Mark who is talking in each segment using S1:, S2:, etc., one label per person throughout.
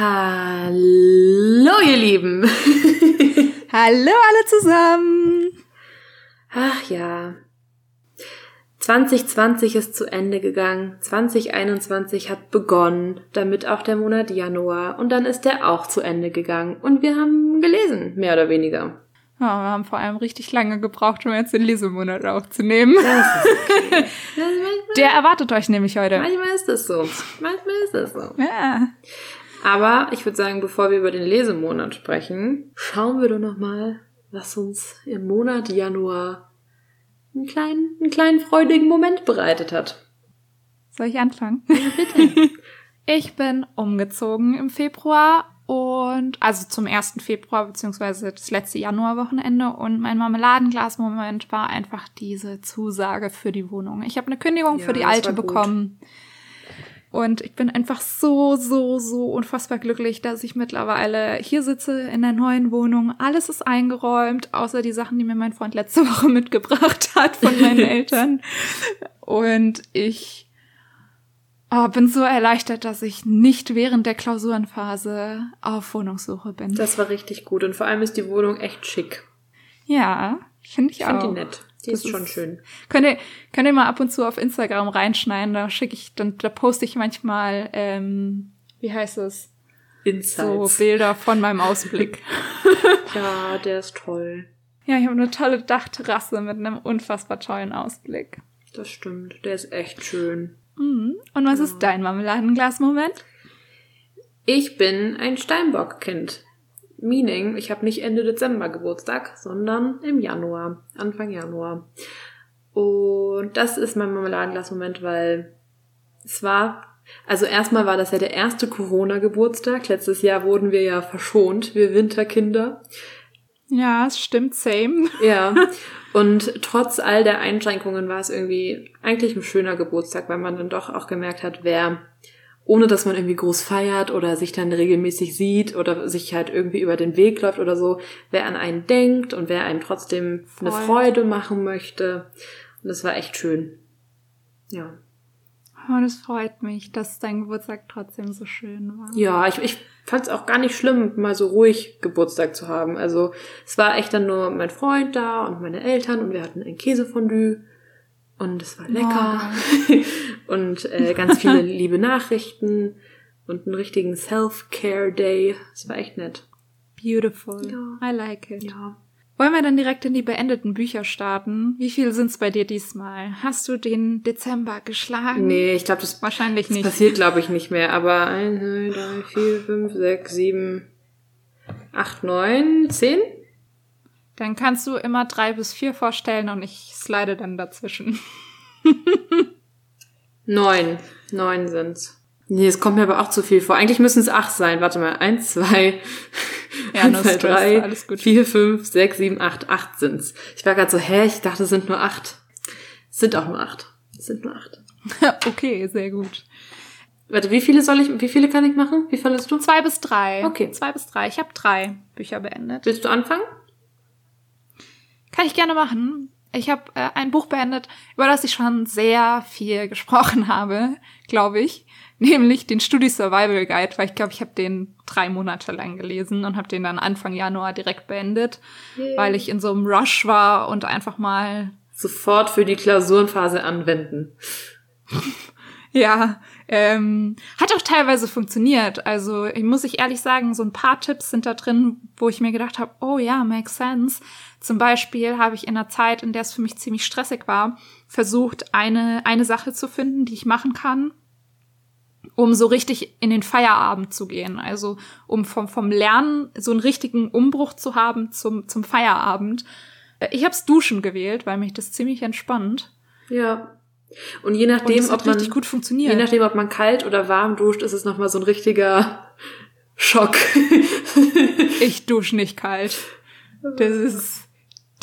S1: Hallo, ihr Lieben.
S2: Hallo alle zusammen.
S1: Ach ja. 2020 ist zu Ende gegangen. 2021 hat begonnen, damit auch der Monat Januar. Und dann ist der auch zu Ende gegangen. Und wir haben gelesen, mehr oder weniger.
S2: Ja, wir haben vor allem richtig lange gebraucht, um jetzt den Lesemonat aufzunehmen.
S1: Okay.
S2: Der erwartet euch nämlich heute.
S1: Manchmal ist das so. Manchmal ist das so.
S2: Ja.
S1: Aber ich würde sagen, bevor wir über den Lesemonat sprechen, schauen wir doch noch mal, was uns im Monat Januar einen kleinen, einen kleinen freudigen Moment bereitet hat.
S2: Soll ich anfangen? Ja, bitte. ich bin umgezogen im Februar und also zum 1. Februar beziehungsweise das letzte Januarwochenende und mein Marmeladenglas-Moment war einfach diese Zusage für die Wohnung. Ich habe eine Kündigung
S1: Ja,
S2: für die alte
S1: war gut.
S2: Und ich bin einfach so, so, so unfassbar glücklich, dass ich mittlerweile hier sitze in der neuen Wohnung. Alles ist eingeräumt, außer die Sachen, die mir mein Freund letzte Woche mitgebracht hat von meinen Eltern. Und ich oh, bin so erleichtert, dass ich nicht während der Klausurenphase auf Wohnungssuche bin.
S1: Das war richtig gut. Und vor allem ist die Wohnung echt schick.
S2: ja, finde ich,
S1: Ich finde
S2: auch.
S1: die nett. Die
S2: Das
S1: ist schon
S2: ist-
S1: schön.
S2: Könnt ihr, könnt ihr mal ab und zu auf Instagram reinschneiden, da schicke ich, dann, da poste ich manchmal, ähm, wie heißt es? So
S1: Insights.
S2: Bilder von meinem Ausblick.
S1: ja, der ist toll.
S2: ja, ich habe eine tolle Dachterrasse mit einem unfassbar tollen Ausblick.
S1: Das stimmt. Der ist echt schön.
S2: Mhm. Und was ist dein Marmeladenglas-Moment?
S1: Ich bin ein Steinbock-Kind. Meaning, ich habe nicht Ende Dezember Geburtstag, sondern im Januar, Anfang Januar. Und das ist mein Marmeladenglas-Moment, weil es war, also erstmal war das ja der erste Corona-Geburtstag. Letztes Jahr wurden wir ja verschont, wir Winterkinder.
S2: Ja, es stimmt, same.
S1: Ja. Und trotz all der Einschränkungen war es irgendwie eigentlich ein schöner Geburtstag, weil man dann doch auch gemerkt hat, wer, ohne dass man irgendwie groß feiert oder sich dann regelmäßig sieht oder sich halt irgendwie über den Weg läuft oder so, wer an einen denkt und wer einem trotzdem eine
S2: Voll.
S1: Freude machen möchte. Und das war echt schön. Ja.
S2: Oh, das freut mich, dass dein Geburtstag trotzdem so schön war.
S1: Ja, ich, ich fand es auch gar nicht schlimm, mal so ruhig Geburtstag zu haben. Also es war echt dann nur mein Freund da und meine Eltern und wir hatten ein Käsefondue und es war lecker. und äh, ganz viele liebe Nachrichten und einen richtigen Self-Care-Day. Es war echt nett.
S2: Beautiful.
S1: Ja.
S2: I like it.
S1: Ja.
S2: Wollen wir dann direkt in die beendeten Bücher starten? Wie viel sind's bei dir diesmal? Hast du den Dezember geschlagen?
S1: Nee, ich glaube, das,
S2: Wahrscheinlich
S1: das
S2: nicht.
S1: passiert, glaube ich, nicht mehr. Aber 1, 2, 3, 4, 5, 6, 7, 8, 9, 10?
S2: Dann kannst du immer drei bis vier vorstellen und ich slide dann dazwischen.
S1: Neun. Neun sind's. Nee, es kommt mir aber auch zu viel vor. Eigentlich müssen es acht sein. Warte mal. Eins, zwei,
S2: Ja, no
S1: zwei, drei,
S2: alles gut.
S1: vier, fünf, sechs, sieben, acht. Acht sind's. Ich war gerade so, hä? Ich dachte, es sind nur acht. Es sind auch nur acht. Es sind nur acht.
S2: okay, sehr gut.
S1: Warte, wie viele soll ich, wie viele kann ich machen? Wie viel hast du?
S2: Zwei bis drei.
S1: Okay.
S2: Zwei bis drei. Ich habe drei Bücher beendet.
S1: Willst du anfangen?
S2: Kann ich gerne machen. Ich habe äh, ein Buch beendet, über das ich schon sehr viel gesprochen habe, glaube ich. Nämlich den Studi Survival Guide, weil ich glaube, ich habe den drei Monate lang gelesen und habe den dann Anfang Januar direkt beendet, weil ich in so einem Rush war und einfach mal
S1: Sofort für die Klausurenphase anwenden.
S2: Ja, ähm, hat auch teilweise funktioniert. Also ich muss ich ehrlich sagen, so ein paar Tipps sind da drin, wo ich mir gedacht habe, oh ja, makes sense. Zum Beispiel habe ich in einer Zeit, in der es für mich ziemlich stressig war, versucht, eine, eine Sache zu finden, die ich machen kann, um so richtig in den Feierabend zu gehen. Also um vom, vom Lernen so einen richtigen Umbruch zu haben zum, zum Feierabend. Äh, Ich habe Duschen gewählt, weil mich das ziemlich entspannt.
S1: Ja. Und je
S2: Und
S1: nachdem,
S2: hat
S1: ob man,
S2: richtig gut funktioniert.
S1: je nachdem, ob man kalt oder warm duscht, ist es nochmal so ein richtiger Schock.
S2: Ich dusche nicht kalt. Das ist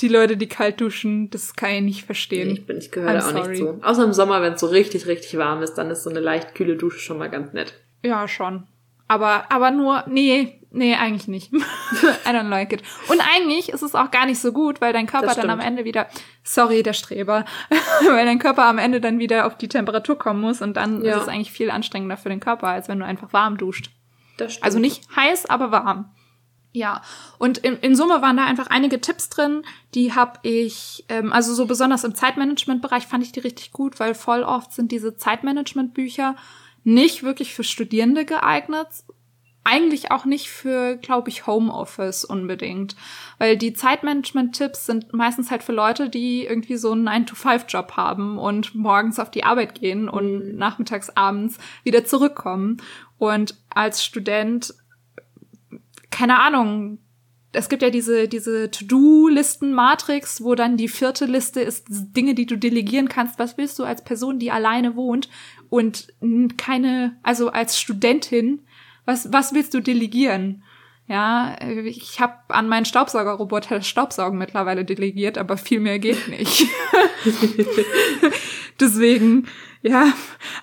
S2: die Leute, die kalt duschen, das kann ich nicht verstehen.
S1: ich bin, ich gehöre da auch
S2: sorry.
S1: nicht zu. Außer im Sommer, wenn es so richtig, richtig warm ist, dann ist so eine leicht kühle Dusche schon mal ganz nett.
S2: Ja, schon. Aber, aber nur, nee, nee, eigentlich nicht. I don't like it. Und eigentlich ist es auch gar nicht so gut, weil dein Körper dann am. Ende wieder, sorry, der Streber, weil dein Körper am Ende dann wieder auf die Temperatur kommen muss und dann
S1: Ja.
S2: ist es eigentlich viel anstrengender für den Körper, als wenn du einfach warm duscht.
S1: Das stimmt.
S2: Also nicht heiß, aber warm. Ja, und in, in Summe waren da einfach einige Tipps drin, die habe ich, ähm, also so besonders im Zeitmanagement-Bereich fand ich die richtig gut, weil voll oft sind diese Zeitmanagement-Bücher nicht wirklich für Studierende geeignet, eigentlich auch nicht für, glaube ich, Homeoffice unbedingt. Weil die Zeitmanagement-Tipps sind meistens halt für Leute, die irgendwie so einen 9-to-5-Job haben und morgens auf die Arbeit gehen und
S1: Mhm.
S2: nachmittags, abends wieder zurückkommen. Und als Student keine Ahnung, es gibt ja diese, diese To-Do-Listen-Matrix, wo dann die vierte Liste ist Dinge, die du delegieren kannst. Was willst du als Person, die alleine wohnt und keine, also als Studentin, was, was willst du delegieren? Ja, ich habe an meinen Staubsaugerroboter Staubsaugen mittlerweile delegiert, aber viel mehr geht nicht. Deswegen, ja,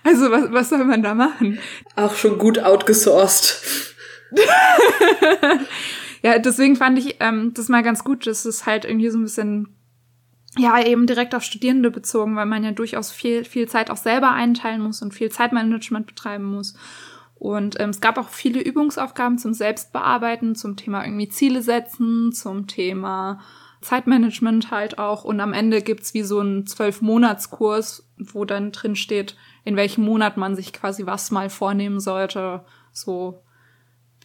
S2: also was, was soll man da machen?
S1: Auch schon gut outgesourced.
S2: Ja, deswegen fand ich ähm, das mal ganz gut, dass es halt irgendwie so ein bisschen, ja, eben direkt auf Studierende bezogen, weil man ja durchaus viel, viel Zeit auch selber einteilen muss und viel Zeitmanagement betreiben muss. Und ähm, es gab auch viele Übungsaufgaben zum Selbstbearbeiten, zum Thema irgendwie Ziele setzen, zum Thema Zeitmanagement halt auch. Und am Ende gibt's wie so einen Zwölf-Monats-Kurs, wo dann drin steht, in welchem Monat man sich quasi was mal vornehmen sollte. So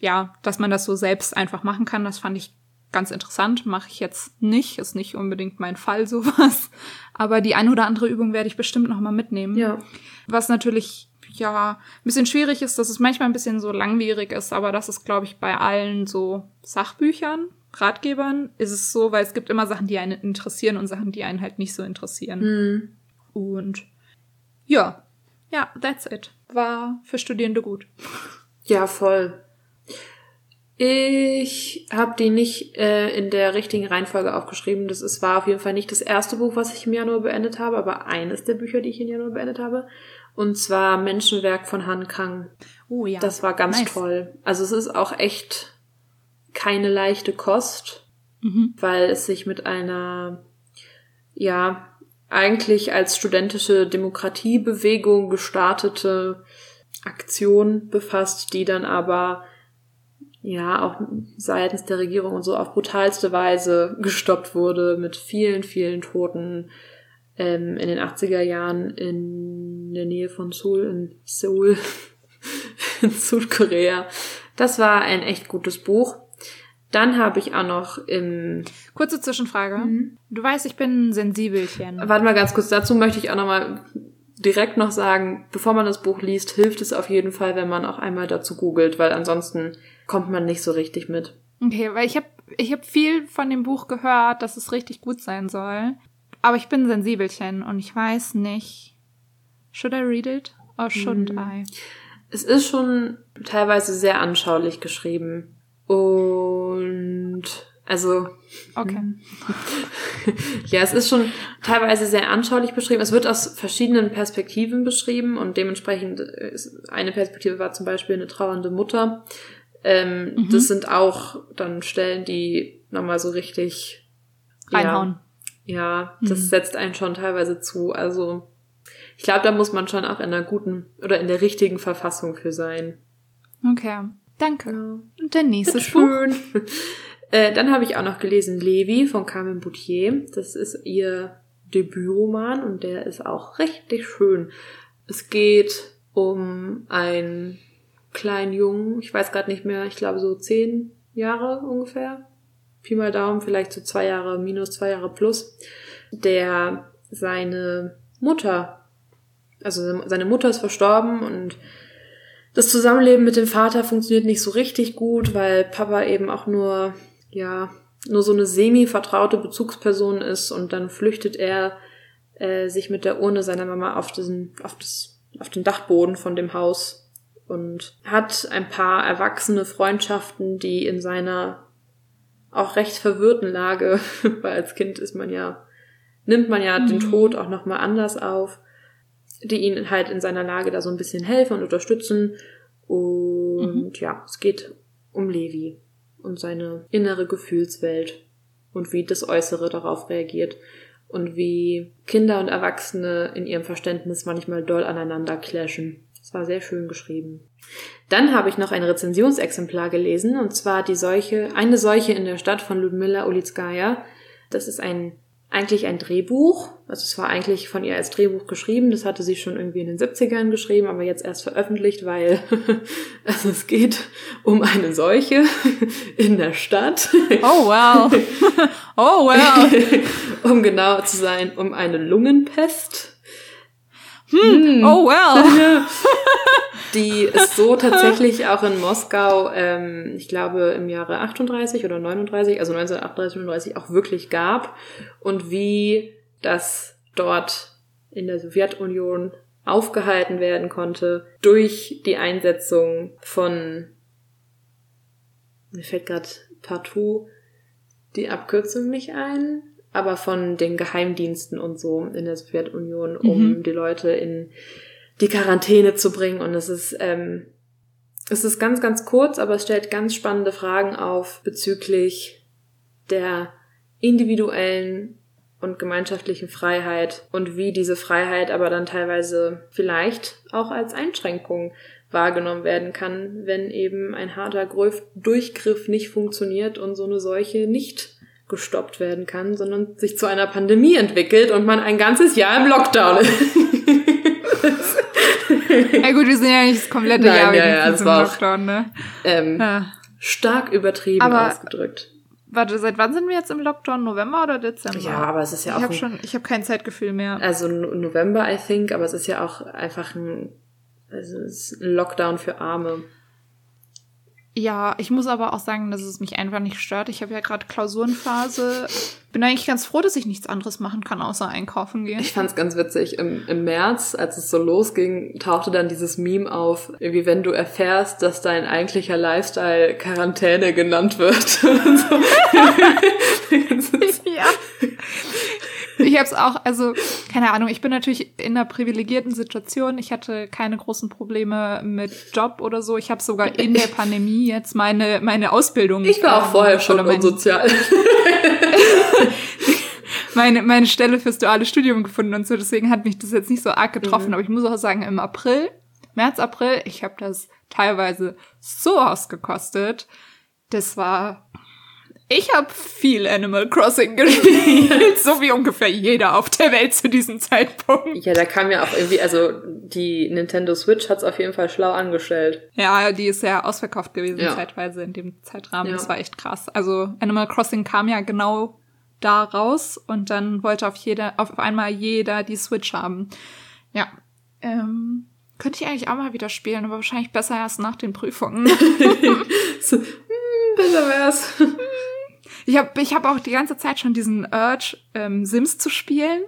S2: ja, dass man das so selbst einfach machen kann, das fand ich ganz interessant. Mache ich jetzt nicht, ist nicht unbedingt mein Fall sowas. Aber die eine oder andere Übung werde ich bestimmt noch mal mitnehmen.
S1: Ja.
S2: Was natürlich ja ein bisschen schwierig ist, dass es manchmal ein bisschen so langwierig ist, aber das ist, glaube ich, bei allen so Sachbüchern, Ratgebern ist es so, weil es gibt immer Sachen, die einen interessieren und Sachen, die einen halt nicht so interessieren.
S1: Hm.
S2: Und ja, ja, that's it. War für Studierende gut.
S1: Ja, voll. Ich habe die nicht äh, in der richtigen Reihenfolge aufgeschrieben. Das ist, war auf jeden Fall nicht das erste Buch, was ich im Januar beendet habe, aber eines der Bücher, die ich im Januar beendet habe. Und zwar Menschenwerk von Han Kang.
S2: Oh ja.
S1: Das war ganz
S2: Nice.
S1: toll. Also es ist auch echt keine leichte Kost,
S2: Mhm.
S1: weil es sich mit einer, ja, eigentlich als studentische Demokratiebewegung gestartete Aktion befasst, die dann aber ja auch seitens der Regierung und so auf brutalste Weise gestoppt wurde mit vielen, vielen Toten ähm, in den 80er Jahren in der Nähe von Seoul, in Seoul, in Südkorea. Das war ein echt gutes Buch. Dann habe ich auch noch im
S2: Kurze Zwischenfrage.
S1: Mhm.
S2: Du weißt, ich bin ein Sensibelchen.
S1: Warte mal ganz kurz, dazu möchte ich auch nochmal direkt noch sagen, bevor man das Buch liest, hilft es auf jeden Fall, wenn man auch einmal dazu googelt, weil ansonsten kommt man nicht so richtig mit.
S2: Okay, weil ich habe ich hab viel von dem Buch gehört, dass es richtig gut sein soll. Aber ich bin Sensibelchen und ich weiß nicht. Should I read it or shouldn't
S1: Mhm.
S2: I?
S1: Es ist schon teilweise sehr anschaulich geschrieben. Und also
S2: Okay.
S1: ja, es ist schon teilweise sehr anschaulich beschrieben. Es wird aus verschiedenen Perspektiven beschrieben und dementsprechend ist eine Perspektive war zum Beispiel eine trauernde Mutter. Ähm,
S2: Mhm.
S1: Das sind auch dann Stellen, die nochmal so richtig
S2: Reinhauen.
S1: Ja, das
S2: Mhm.
S1: setzt einen schon teilweise zu. Also ich glaube, da muss man schon auch in einer guten oder in der richtigen Verfassung für sein.
S2: Okay. Danke.
S1: Ja.
S2: Und der nächste Buch.
S1: Schön. Äh, dann habe ich auch noch gelesen Levi von Carmen Boutier. Das ist ihr Debütroman und der ist auch richtig schön. Es geht um einen kleinen Jungen, ich weiß gerade nicht mehr, ich glaube so zehn Jahre ungefähr. Pi mal Daumen, vielleicht so zwei Jahre minus, zwei Jahre plus, der seine Mutter, also seine Mutter ist verstorben und das Zusammenleben mit dem Vater funktioniert nicht so richtig gut, weil Papa eben auch nur, ja, nur so eine semi-vertraute Bezugsperson ist und dann flüchtet er äh, sich mit der Urne seiner Mama auf diesen, auf das, auf den Dachboden von dem Haus und hat ein paar erwachsene Freundschaften, die in seiner auch recht verwirrten Lage, weil als Kind ist man ja, nimmt man ja den
S2: Mhm.
S1: Tod auch nochmal anders auf, die ihn halt in seiner Lage da so ein bisschen helfen und unterstützen. Und ja, es geht um Levi und seine innere Gefühlswelt und wie das Äußere darauf reagiert und wie Kinder und Erwachsene in ihrem Verständnis manchmal doll aneinander clashen. Es war sehr schön geschrieben. Dann habe ich noch ein Rezensionsexemplar gelesen, und zwar die Seuche, eine Seuche in der Stadt von Ludmilla Ulitskaya. Das ist ein eigentlich ein Drehbuch. Also es war eigentlich von ihr als Drehbuch geschrieben. Das hatte sie schon irgendwie in den 70ern geschrieben, aber jetzt erst veröffentlicht, weil also es geht um eine Seuche in der Stadt.
S2: Oh wow. Oh wow.
S1: um genau zu sein, um eine Lungenpest.
S2: Hm. Oh well.
S1: die es so tatsächlich auch in Moskau, ähm, ich glaube im Jahre 38 oder 39, also 1938, 39 auch wirklich gab und wie das dort in der Sowjetunion aufgehalten werden konnte durch die Einsetzung von, mir fällt gerade partout die Abkürzung nicht ein, aber von den Geheimdiensten und so in der Sowjetunion, um mhm. die Leute in die Quarantäne zu bringen. Und es ist, ähm, es ist ganz, ganz kurz, aber es stellt ganz spannende Fragen auf bezüglich der individuellen und gemeinschaftlichen Freiheit und wie diese Freiheit aber dann teilweise vielleicht auch als Einschränkung wahrgenommen werden kann, wenn eben ein harter Durchgriff nicht funktioniert und so eine Seuche nicht gestoppt werden kann, sondern sich zu einer Pandemie entwickelt und man ein ganzes Jahr im Lockdown ist.
S2: ja gut, wir sind ja nicht das komplette Nein, Jahr ja, ja, es war Lockdown, ne?
S1: Ähm, ja. Stark übertrieben aber, ausgedrückt.
S2: Warte, seit wann sind wir jetzt im Lockdown? November oder Dezember?
S1: Ja, aber es ist ja auch.
S2: Ich habe schon, ich habe kein Zeitgefühl mehr.
S1: Also November, I think, aber es ist ja auch einfach ein, also es ist ein Lockdown für Arme.
S2: Ja, ich muss aber auch sagen, dass es mich einfach nicht stört. Ich habe ja gerade Klausurenphase. Bin eigentlich ganz froh, dass ich nichts anderes machen kann, außer einkaufen gehen.
S1: Ich fand's ganz witzig. Im, Im März, als es so losging, tauchte dann dieses Meme auf, wie wenn du erfährst, dass dein eigentlicher Lifestyle Quarantäne genannt wird.
S2: Ich habe es auch, also keine Ahnung, ich bin natürlich in einer privilegierten Situation. Ich hatte keine großen Probleme mit Job oder so. Ich habe sogar in der Pandemie jetzt meine meine Ausbildung.
S1: Ich war auch vorher schon mein, unsozial.
S2: meine meine Stelle fürs duale Studium gefunden und so. Deswegen hat mich das jetzt nicht so arg getroffen. Mhm. Aber ich muss auch sagen, im April, März, April, ich habe das teilweise so ausgekostet. Das war ich habe viel Animal Crossing gespielt, so wie ungefähr jeder auf der Welt zu diesem Zeitpunkt.
S1: Ja, da kam ja auch irgendwie, also die Nintendo Switch hat's auf jeden Fall schlau angestellt.
S2: Ja, die ist ja ausverkauft gewesen ja. zeitweise in dem Zeitrahmen. Ja. Das war echt krass. Also Animal Crossing kam ja genau da raus und dann wollte auf jeder, auf einmal jeder die Switch haben. Ja. Ähm, könnte ich eigentlich auch mal wieder spielen, aber wahrscheinlich besser erst nach den Prüfungen.
S1: so, hm, besser wär's.
S2: Ich habe ich hab auch die ganze Zeit schon diesen Urge, ähm, Sims zu spielen,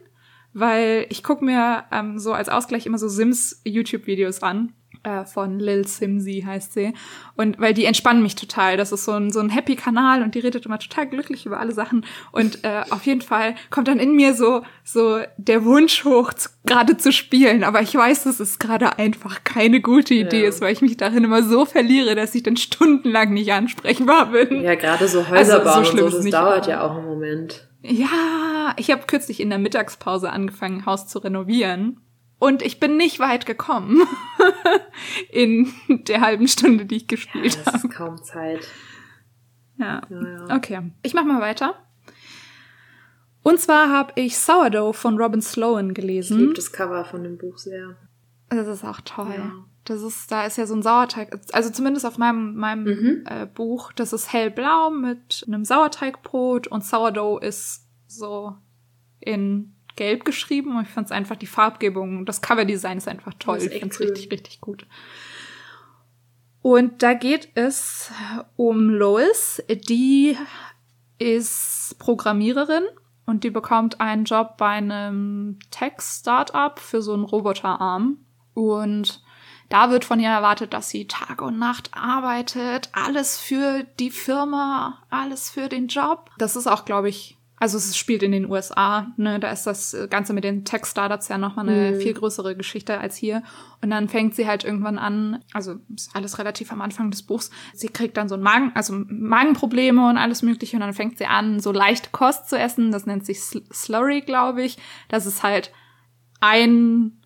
S2: weil ich gucke mir ähm, so als Ausgleich immer so Sims-YouTube-Videos an äh, von Lil Simsy heißt sie. Und weil die entspannen mich total. Das ist so ein, so ein Happy-Kanal und die redet immer total glücklich über alle Sachen. Und äh, auf jeden Fall kommt dann in mir so, so der Wunsch hoch, gerade zu spielen. Aber ich weiß, dass es gerade einfach keine gute Idee ja. ist, weil ich mich darin immer so verliere, dass ich dann stundenlang nicht ansprechbar bin.
S1: Ja, gerade so Häuser also, so und so, das dauert ja auch einen Moment.
S2: Ja, ich habe kürzlich in der Mittagspause angefangen, Haus zu renovieren. Und ich bin nicht weit gekommen in der halben Stunde, die ich gespielt
S1: ja,
S2: habe.
S1: Das ist kaum Zeit.
S2: Ja. ja, ja. Okay, ich mach mal weiter. Und zwar habe ich Sourdough von Robin Sloan gelesen.
S1: Ich liebe das Cover von dem Buch sehr.
S2: Das ist auch toll. Ja. Das ist, da ist ja so ein Sauerteig, also zumindest auf meinem, meinem mhm. äh, Buch, das ist hellblau mit einem Sauerteigbrot und Sourdough ist so in gelb geschrieben und ich fand es einfach die Farbgebung, das Coverdesign ist einfach toll. Ist ich fand's cool. richtig, richtig gut. Und da geht es um Lois, die ist Programmiererin und die bekommt einen Job bei einem Tech-Startup für so einen Roboterarm. Und da wird von ihr erwartet, dass sie Tag und Nacht arbeitet, alles für die Firma, alles für den Job. Das ist auch, glaube ich, also es spielt in den USA, ne, da ist das Ganze mit den Tech-Startups ja nochmal eine mhm. viel größere Geschichte als hier. Und dann fängt sie halt irgendwann an, also ist alles relativ am Anfang des Buchs, sie kriegt dann so ein Magen, also Magenprobleme und alles mögliche und dann fängt sie an, so leichte Kost zu essen, das nennt sich Slurry, glaube ich. Das ist halt ein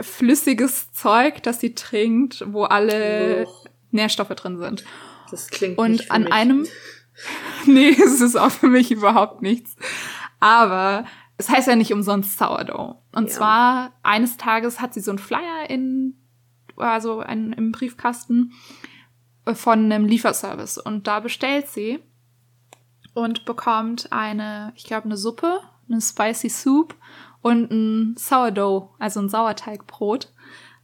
S2: flüssiges Zeug, das sie trinkt, wo alle
S1: Och.
S2: Nährstoffe drin sind.
S1: Das klingt
S2: Und an einem, nee, es ist auch für mich überhaupt nichts. Aber es heißt ja nicht umsonst Sourdough. Und
S1: Ja.
S2: zwar eines Tages hat sie so einen Flyer in, also einen, im Briefkasten von einem Lieferservice. Und da bestellt sie und bekommt eine, ich glaube, eine Suppe, eine Spicy Soup und ein Sourdough, also ein Sauerteigbrot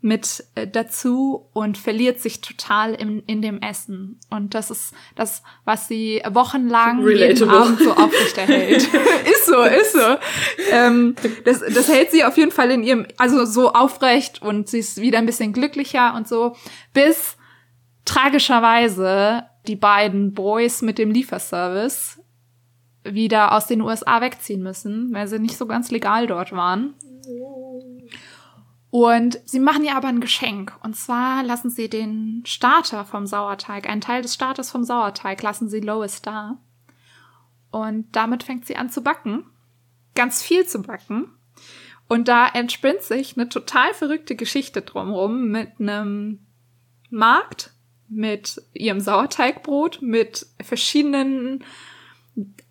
S2: mit äh, dazu und verliert sich total in, in dem Essen. Und das ist das, was sie wochenlang jeden
S1: Relatable.
S2: Abend so aufrechterhält. ist so, ist so. Ähm, das, das hält sie auf jeden Fall in ihrem, also so aufrecht und sie ist wieder ein bisschen glücklicher und so, bis tragischerweise die beiden Boys mit dem Lieferservice wieder aus den USA wegziehen müssen, weil sie nicht so ganz legal dort waren. Und sie machen ihr aber ein Geschenk. Und zwar lassen sie den Starter vom Sauerteig, einen Teil des Starters vom Sauerteig, lassen sie Lois da. Und damit fängt sie an zu backen. Ganz viel zu backen. Und da entspinnt sich eine total verrückte Geschichte drumherum mit einem Markt, mit ihrem Sauerteigbrot, mit verschiedenen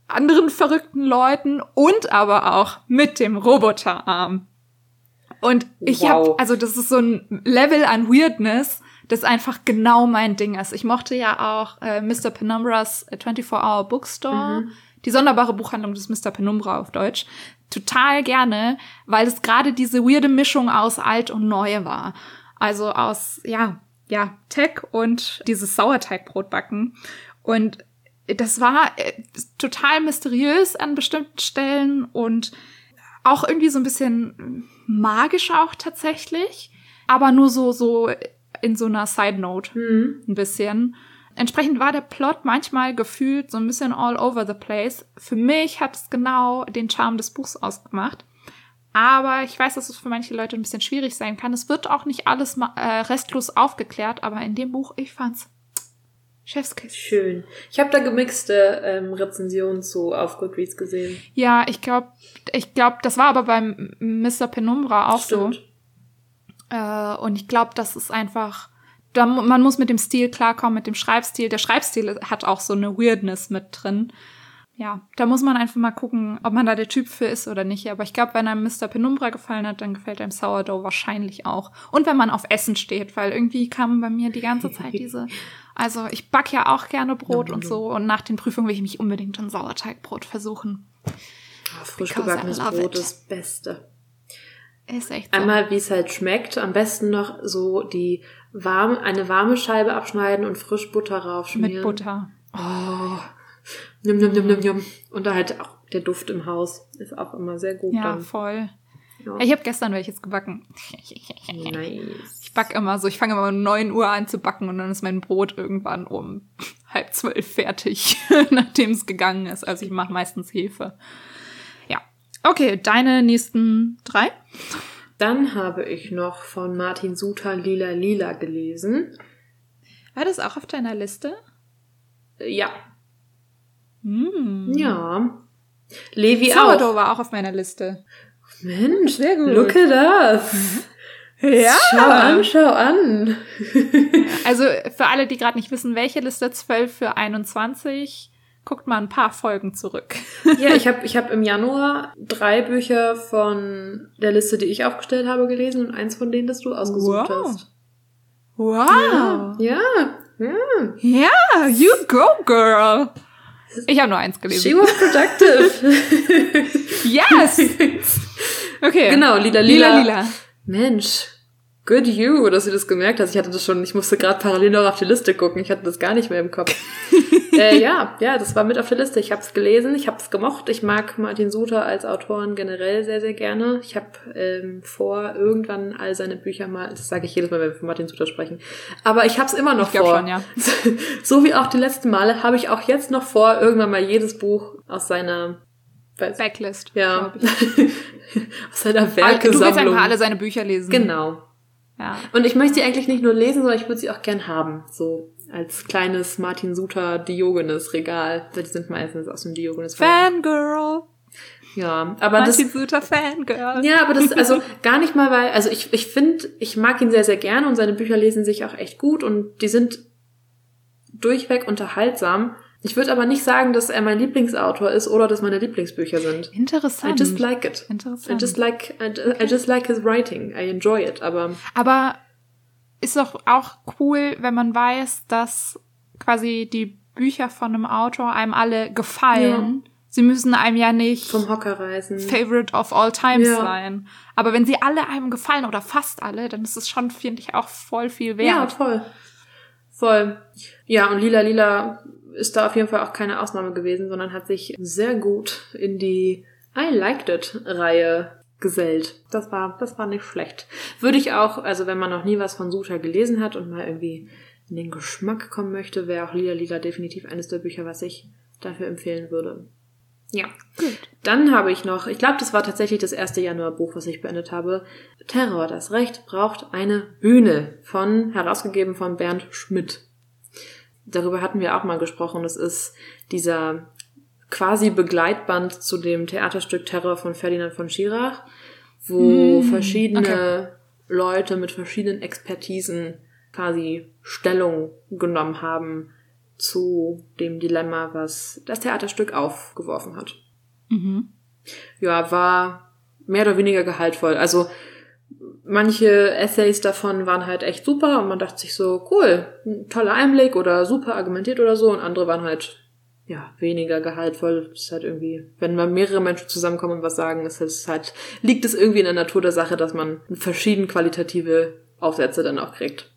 S2: anderen verrückten Leuten und aber auch mit dem Roboterarm. Und ich
S1: Wow.
S2: habe, also das ist so ein Level an Weirdness, das einfach genau mein Ding ist. Ich mochte ja auch äh, Mr. Penumbras 24-Hour Bookstore, die sonderbare Buchhandlung des Mr. Penumbra auf Deutsch, total gerne, weil es gerade diese weirde Mischung aus alt und neu war. Also aus, ja, ja, Tech und dieses Sauerteigbrot backen. Und das war äh, total mysteriös an bestimmten Stellen und auch irgendwie so ein bisschen magisch auch tatsächlich, aber nur so so in so einer Side Note
S1: Hm.
S2: ein bisschen. Entsprechend war der Plot manchmal gefühlt so ein bisschen all over the place. Für mich hat es genau den Charme des Buchs ausgemacht. Aber ich weiß, dass es für manche Leute ein bisschen schwierig sein kann. Es wird auch nicht alles äh, restlos aufgeklärt, aber in dem Buch, ich fand's Chefskiss.
S1: Schön. Ich habe da gemixte ähm, Rezensionen zu auf Goodreads gesehen.
S2: Ja, ich glaube, ich glaube, das war aber beim Mr. Penumbra auch
S1: Stimmt.
S2: so. Äh, und ich glaube, das ist einfach, da, man muss mit dem Stil klarkommen, mit dem Schreibstil. Der Schreibstil hat auch so eine Weirdness mit drin. Ja, da muss man einfach mal gucken, ob man da der Typ für ist oder nicht. Aber ich glaube, wenn einem Mr. Penumbra gefallen hat, dann gefällt einem Sourdough wahrscheinlich auch. Und wenn man auf Essen steht, weil irgendwie kam bei mir die ganze Zeit diese, also ich back ja auch gerne Brot und so. Und nach den Prüfungen will ich mich unbedingt ein Sauerteigbrot versuchen.
S1: Ah, frisch gebackenes Brot ist das Beste.
S2: Ist echt so.
S1: Einmal, wie es halt schmeckt. Am besten noch so die warm, eine warme Scheibe abschneiden und frisch Butter raufschmieren.
S2: mit Butter.
S1: Oh. Nimm, nimm, nimm, nimm, nimm. Und da halt auch der Duft im Haus ist auch immer sehr gut
S2: Ja,
S1: dann.
S2: voll.
S1: Ja.
S2: Ich habe gestern welches gebacken.
S1: nice.
S2: Ich back immer so, ich fange immer um 9 Uhr an zu backen und dann ist mein Brot irgendwann um halb zwölf fertig, nachdem es gegangen ist. Also ich mache meistens Hefe. Ja. Okay, deine nächsten drei?
S1: Dann habe ich noch von Martin Suter Lila Lila gelesen.
S2: War das auch auf deiner Liste?
S1: Ja.
S2: Hm.
S1: Ja. Levi
S2: Sourdough
S1: auch.
S2: war auch auf meiner Liste.
S1: Mensch,
S2: Sehr gut.
S1: look at us.
S2: Ja.
S1: Schau an, schau an.
S2: Also für alle, die gerade nicht wissen, welche Liste 12 für 21, guckt mal ein paar Folgen zurück.
S1: Ja, ich habe ich hab im Januar drei Bücher von der Liste, die ich aufgestellt habe, gelesen und eins von denen, das du ausgesucht
S2: Wow.
S1: hast.
S2: Wow.
S1: Ja, ja.
S2: Ja, you go, girl. Ich habe nur eins gelesen.
S1: She was productive.
S2: Yes! Okay.
S1: genau, Lila
S2: Lila,
S1: Lila.
S2: lila.
S1: Mensch, good you, dass du das gemerkt hast. Ich hatte das schon, ich musste gerade parallel noch auf die Liste gucken. Ich hatte das gar nicht mehr im Kopf. äh, ja, ja, das war mit auf der Liste. Ich habe es gelesen, ich habe es gemocht. Ich mag Martin Suter als Autoren generell sehr, sehr gerne. Ich habe ähm, vor, irgendwann all seine Bücher mal, das sage ich jedes Mal, wenn wir von Martin Suter sprechen, aber ich habe es immer noch
S2: Ich
S1: vor.
S2: schon, ja.
S1: so wie auch die letzten Male habe ich auch jetzt noch vor, irgendwann mal jedes Buch aus seiner weiß,
S2: Backlist.
S1: ja, aus seiner
S2: Alle- Du willst
S1: Werkesammlung.
S2: einfach alle seine Bücher lesen.
S1: Genau.
S2: Ja.
S1: Und ich möchte sie eigentlich nicht nur lesen, sondern ich würde sie auch gern haben. So als kleines Martin Suter Diogenes Regal. Die sind meistens aus dem Diogenes.
S2: Fangirl.
S1: Ja, aber das.
S2: Absoluter Fangirl.
S1: Ja, aber das, also gar nicht mal, weil, also ich, ich finde, ich mag ihn sehr, sehr gerne und seine Bücher lesen sich auch echt gut und die sind durchweg unterhaltsam. Ich würde aber nicht sagen, dass er mein Lieblingsautor ist oder dass meine Lieblingsbücher sind.
S2: Interessant.
S1: I just like it.
S2: Interessant.
S1: I just like, I, I just like his writing. I enjoy it, aber
S2: Aber ist doch auch cool, wenn man weiß, dass quasi die Bücher von einem Autor einem alle gefallen. Sie müssen einem ja nicht
S1: vom Hocker reisen.
S2: Favorite of all times
S1: Ja.
S2: sein. Aber wenn sie alle einem gefallen oder fast alle, dann ist es schon, finde ich, auch voll viel
S1: Ja,
S2: wert.
S1: voll. Voll. Ja, und Lila Lila ist da auf jeden Fall auch keine Ausnahme gewesen, sondern hat sich sehr gut in die I Liked It Reihe gesellt. Das war, das war nicht schlecht. Würde ich auch, also wenn man noch nie was von Suta gelesen hat und mal irgendwie in den Geschmack kommen möchte, wäre auch Lila Lila definitiv eines der Bücher, was ich dafür empfehlen würde. Ja.
S2: Gut.
S1: Dann habe ich noch, ich glaube, das war tatsächlich das erste Januarbuch, was ich beendet habe. Terror, das Recht braucht eine Bühne von, herausgegeben von Bernd Schmidt. Darüber hatten wir auch mal gesprochen. Das ist dieser quasi Begleitband zu dem Theaterstück Terror von Ferdinand von Schirach, wo
S2: Hm,
S1: verschiedene Leute mit verschiedenen Expertisen quasi Stellung genommen haben zu dem Dilemma, was das Theaterstück aufgeworfen hat.
S2: Mhm.
S1: Ja, war mehr oder weniger gehaltvoll. Also manche Essays davon waren halt echt super und man dachte sich so, cool, ein toller Einblick oder super argumentiert oder so und andere waren halt ja, weniger gehaltvoll. Das ist halt irgendwie, wenn mal mehrere Menschen zusammenkommen und was sagen, ist es halt, liegt es irgendwie in der Natur der Sache, dass man verschieden qualitative Aufsätze dann auch kriegt.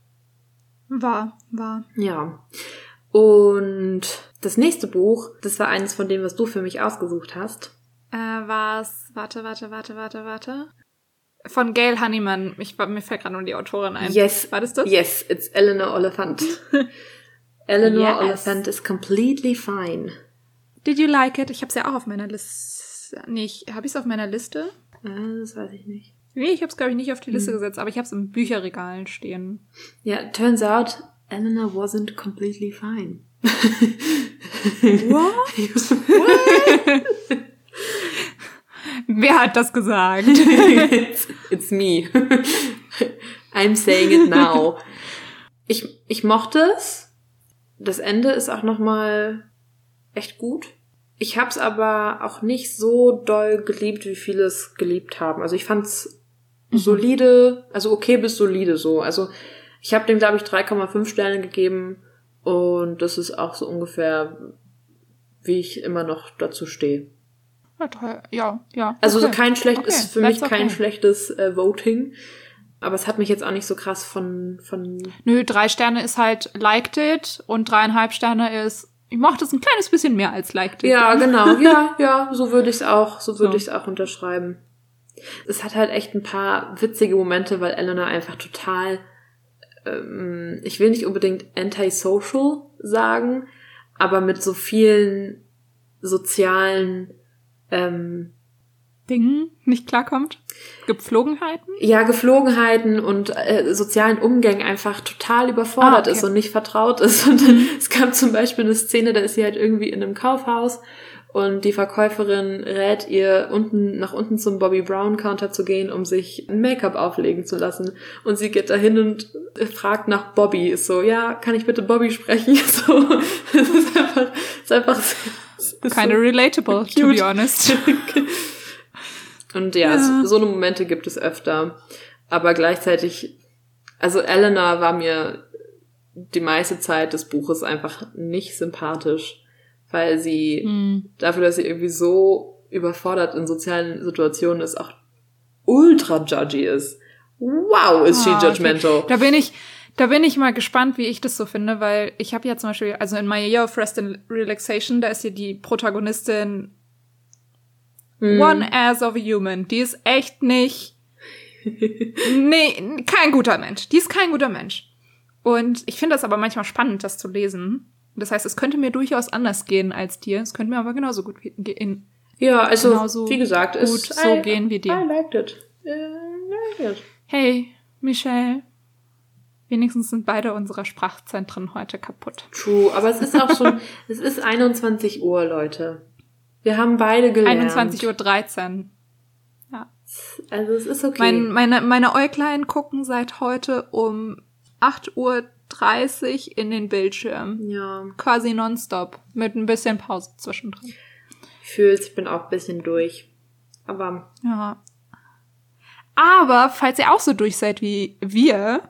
S2: War, war.
S1: Ja. Und das nächste Buch, das war eines von dem, was du für mich ausgesucht hast.
S2: Äh, war's, warte, warte, warte, warte, warte. Von Gail Honeyman. Ich, mir fällt gerade nur die Autorin ein.
S1: Yes.
S2: War das das?
S1: Yes, it's Eleanor Oliphant. Eleanor
S2: Yes.
S1: Oliphant is completely fine.
S2: Did you like it? Ich hab's ja auch auf meiner Liste. Nee, ich, hab ich's auf meiner Liste?
S1: Äh, das weiß ich nicht.
S2: Nee, ich hab's, glaube ich, nicht auf die Liste
S1: Hm.
S2: gesetzt, aber ich hab's im Bücherregal stehen.
S1: Ja, turns out, Eleanor wasn't completely fine.
S2: What? Wer hat das gesagt?
S1: it's, it's me. I'm saying it now. Ich, ich mochte es. Das Ende ist auch nochmal echt gut. Ich hab's aber auch nicht so doll geliebt, wie viele es geliebt haben. Also ich fand's solide, also okay bis solide so. Also ich habe dem, glaube ich, 3,5 Sterne gegeben und das ist auch so ungefähr, wie ich immer noch dazu stehe.
S2: Ja, toll. Ja, ja.
S1: Also
S2: okay.
S1: kein schlecht
S2: Okay,
S1: ist für
S2: that's
S1: mich kein
S2: okay.
S1: schlechtes äh, Voting, aber es hat mich jetzt auch nicht so krass von von
S2: Nö, drei Sterne ist halt liked it und dreieinhalb Sterne ist, ich mochte es ein kleines bisschen mehr als liked it.
S1: ja genau ja ja so würde ich es auch so würde
S2: So.
S1: ich es auch unterschreiben. Es hat halt echt ein paar witzige Momente, weil Eleanor einfach total ähm, ich will nicht unbedingt antisocial sagen, aber mit so vielen sozialen ähm,
S2: Dingen nicht klarkommt. Gepflogenheiten?
S1: ja, Geflogenheiten und äh, sozialen Umgängen einfach total überfordert
S2: Ah, okay.
S1: ist und nicht vertraut ist. Und es gab zum Beispiel eine Szene, da ist sie halt irgendwie in einem Kaufhaus und die Verkäuferin rät ihr, unten nach unten zum Bobby Brown Counter zu gehen, um sich ein Make-up auflegen zu lassen. Und sie geht dahin und fragt nach Bobby. Ist so, ja, kann ich bitte Bobby sprechen? So, es ist einfach, es ist einfach ist
S2: Kind of relatable, to
S1: cute.
S2: be honest.
S1: Und ja,
S2: Ja.
S1: So, so eine Momente gibt es öfter. Aber gleichzeitig, also Eleanor war mir die meiste Zeit des Buches einfach nicht sympathisch, weil sie
S2: Hm.
S1: dafür, dass sie irgendwie so überfordert in sozialen Situationen ist, auch ultra judgy ist. Wow, ist she
S2: Ah, okay.
S1: judgmental.
S2: Da bin ich, da bin ich mal gespannt, wie ich das so finde, weil ich habe ja zum Beispiel, also in My Year of Rest and Relaxation, da ist ja die Protagonistin
S1: Hm.
S2: One Ass of a Human. Die ist echt nicht, nee, kein guter Mensch. Die ist kein guter Mensch. Und ich finde das aber manchmal spannend, das zu lesen. Das heißt, es könnte mir durchaus anders gehen als dir. Es könnte mir aber genauso gut gehen.
S1: Ja, also,
S2: genauso
S1: wie gesagt, ist
S2: gut so gehen wie dir.
S1: I liked it. Äh, I liked it.
S2: Hey, Michelle. Wenigstens sind beide unserer Sprachzentren heute kaputt.
S1: True, aber es ist auch schon, es ist 21 Uhr, Leute. Wir haben beide gelernt.
S2: 21.13 Uhr. Ja.
S1: Also es ist okay.
S2: Mein, meine, meine Äuglein gucken seit heute um 8.30 Uhr in den Bildschirm.
S1: ja,
S2: Quasi nonstop. Mit ein bisschen Pause zwischendrin.
S1: ich fühl's, ich bin auch ein bisschen durch. Aber
S2: Ja. Aber falls ihr auch so durch seid wie wir,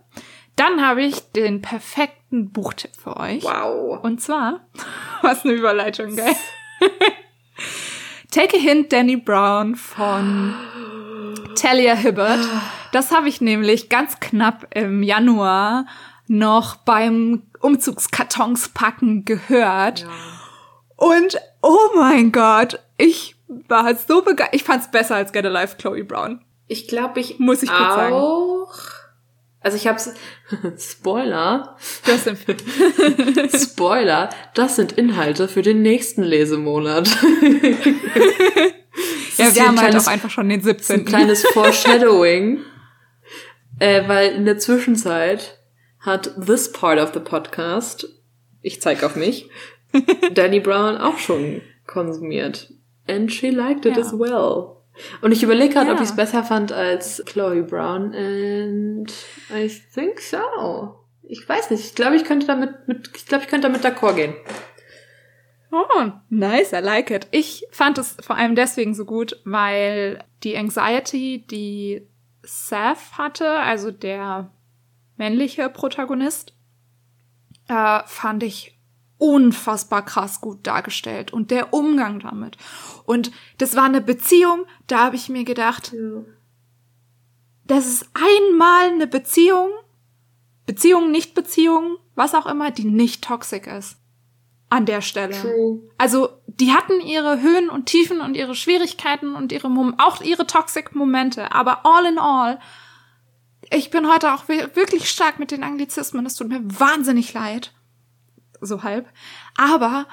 S2: dann habe ich den perfekten Buchtipp für euch.
S1: wow.
S2: Und zwar, was eine Überleitung, geil. Take a Hint, Danny Brown von Talia Hibbert. Das habe ich nämlich ganz knapp im Januar noch beim Umzugskartons packen gehört.
S1: Ja.
S2: Und oh mein Gott, ich war so begeistert. Ich fand's besser als Get Alive Chloe Brown.
S1: Ich glaube, ich
S2: Muss ich kurz sagen.
S1: Also ich hab's. Spoiler.
S2: Den Film.
S1: Spoiler. Das sind Inhalte für den nächsten Lesemonat.
S2: Ja, wir haben
S1: ein
S2: halt auch einfach schon den
S1: ein
S2: 17.
S1: kleines Foreshadowing. äh, weil in der Zwischenzeit hat this part of the podcast, ich zeig auf mich, Danny Brown auch schon konsumiert. And she liked it
S2: Ja.
S1: as well. Und ich überlege gerade, ob
S2: Ja.
S1: ich es besser fand als Chloe Brown. And I think so. Ich weiß nicht. Ich glaube, ich könnte damit mit, ich glaube, ich könnte damit d'accord gehen.
S2: Oh, nice, I like it. Ich fand es vor allem deswegen so gut, weil die Anxiety, die Seth hatte, also der männliche Protagonist, äh, fand ich unfassbar krass gut dargestellt und der Umgang damit. Und das war eine Beziehung, da habe ich mir gedacht, das ist einmal eine Beziehung, Beziehung, nicht Beziehung, was auch immer, die nicht toxisch ist. An der Stelle.
S1: True.
S2: Also, die hatten ihre Höhen und Tiefen und ihre Schwierigkeiten und ihre Mom auch ihre toxic Momente, aber all in all ich bin heute auch wir- wirklich stark mit den Anglizismen, es tut mir wahnsinnig leid. So halb, aber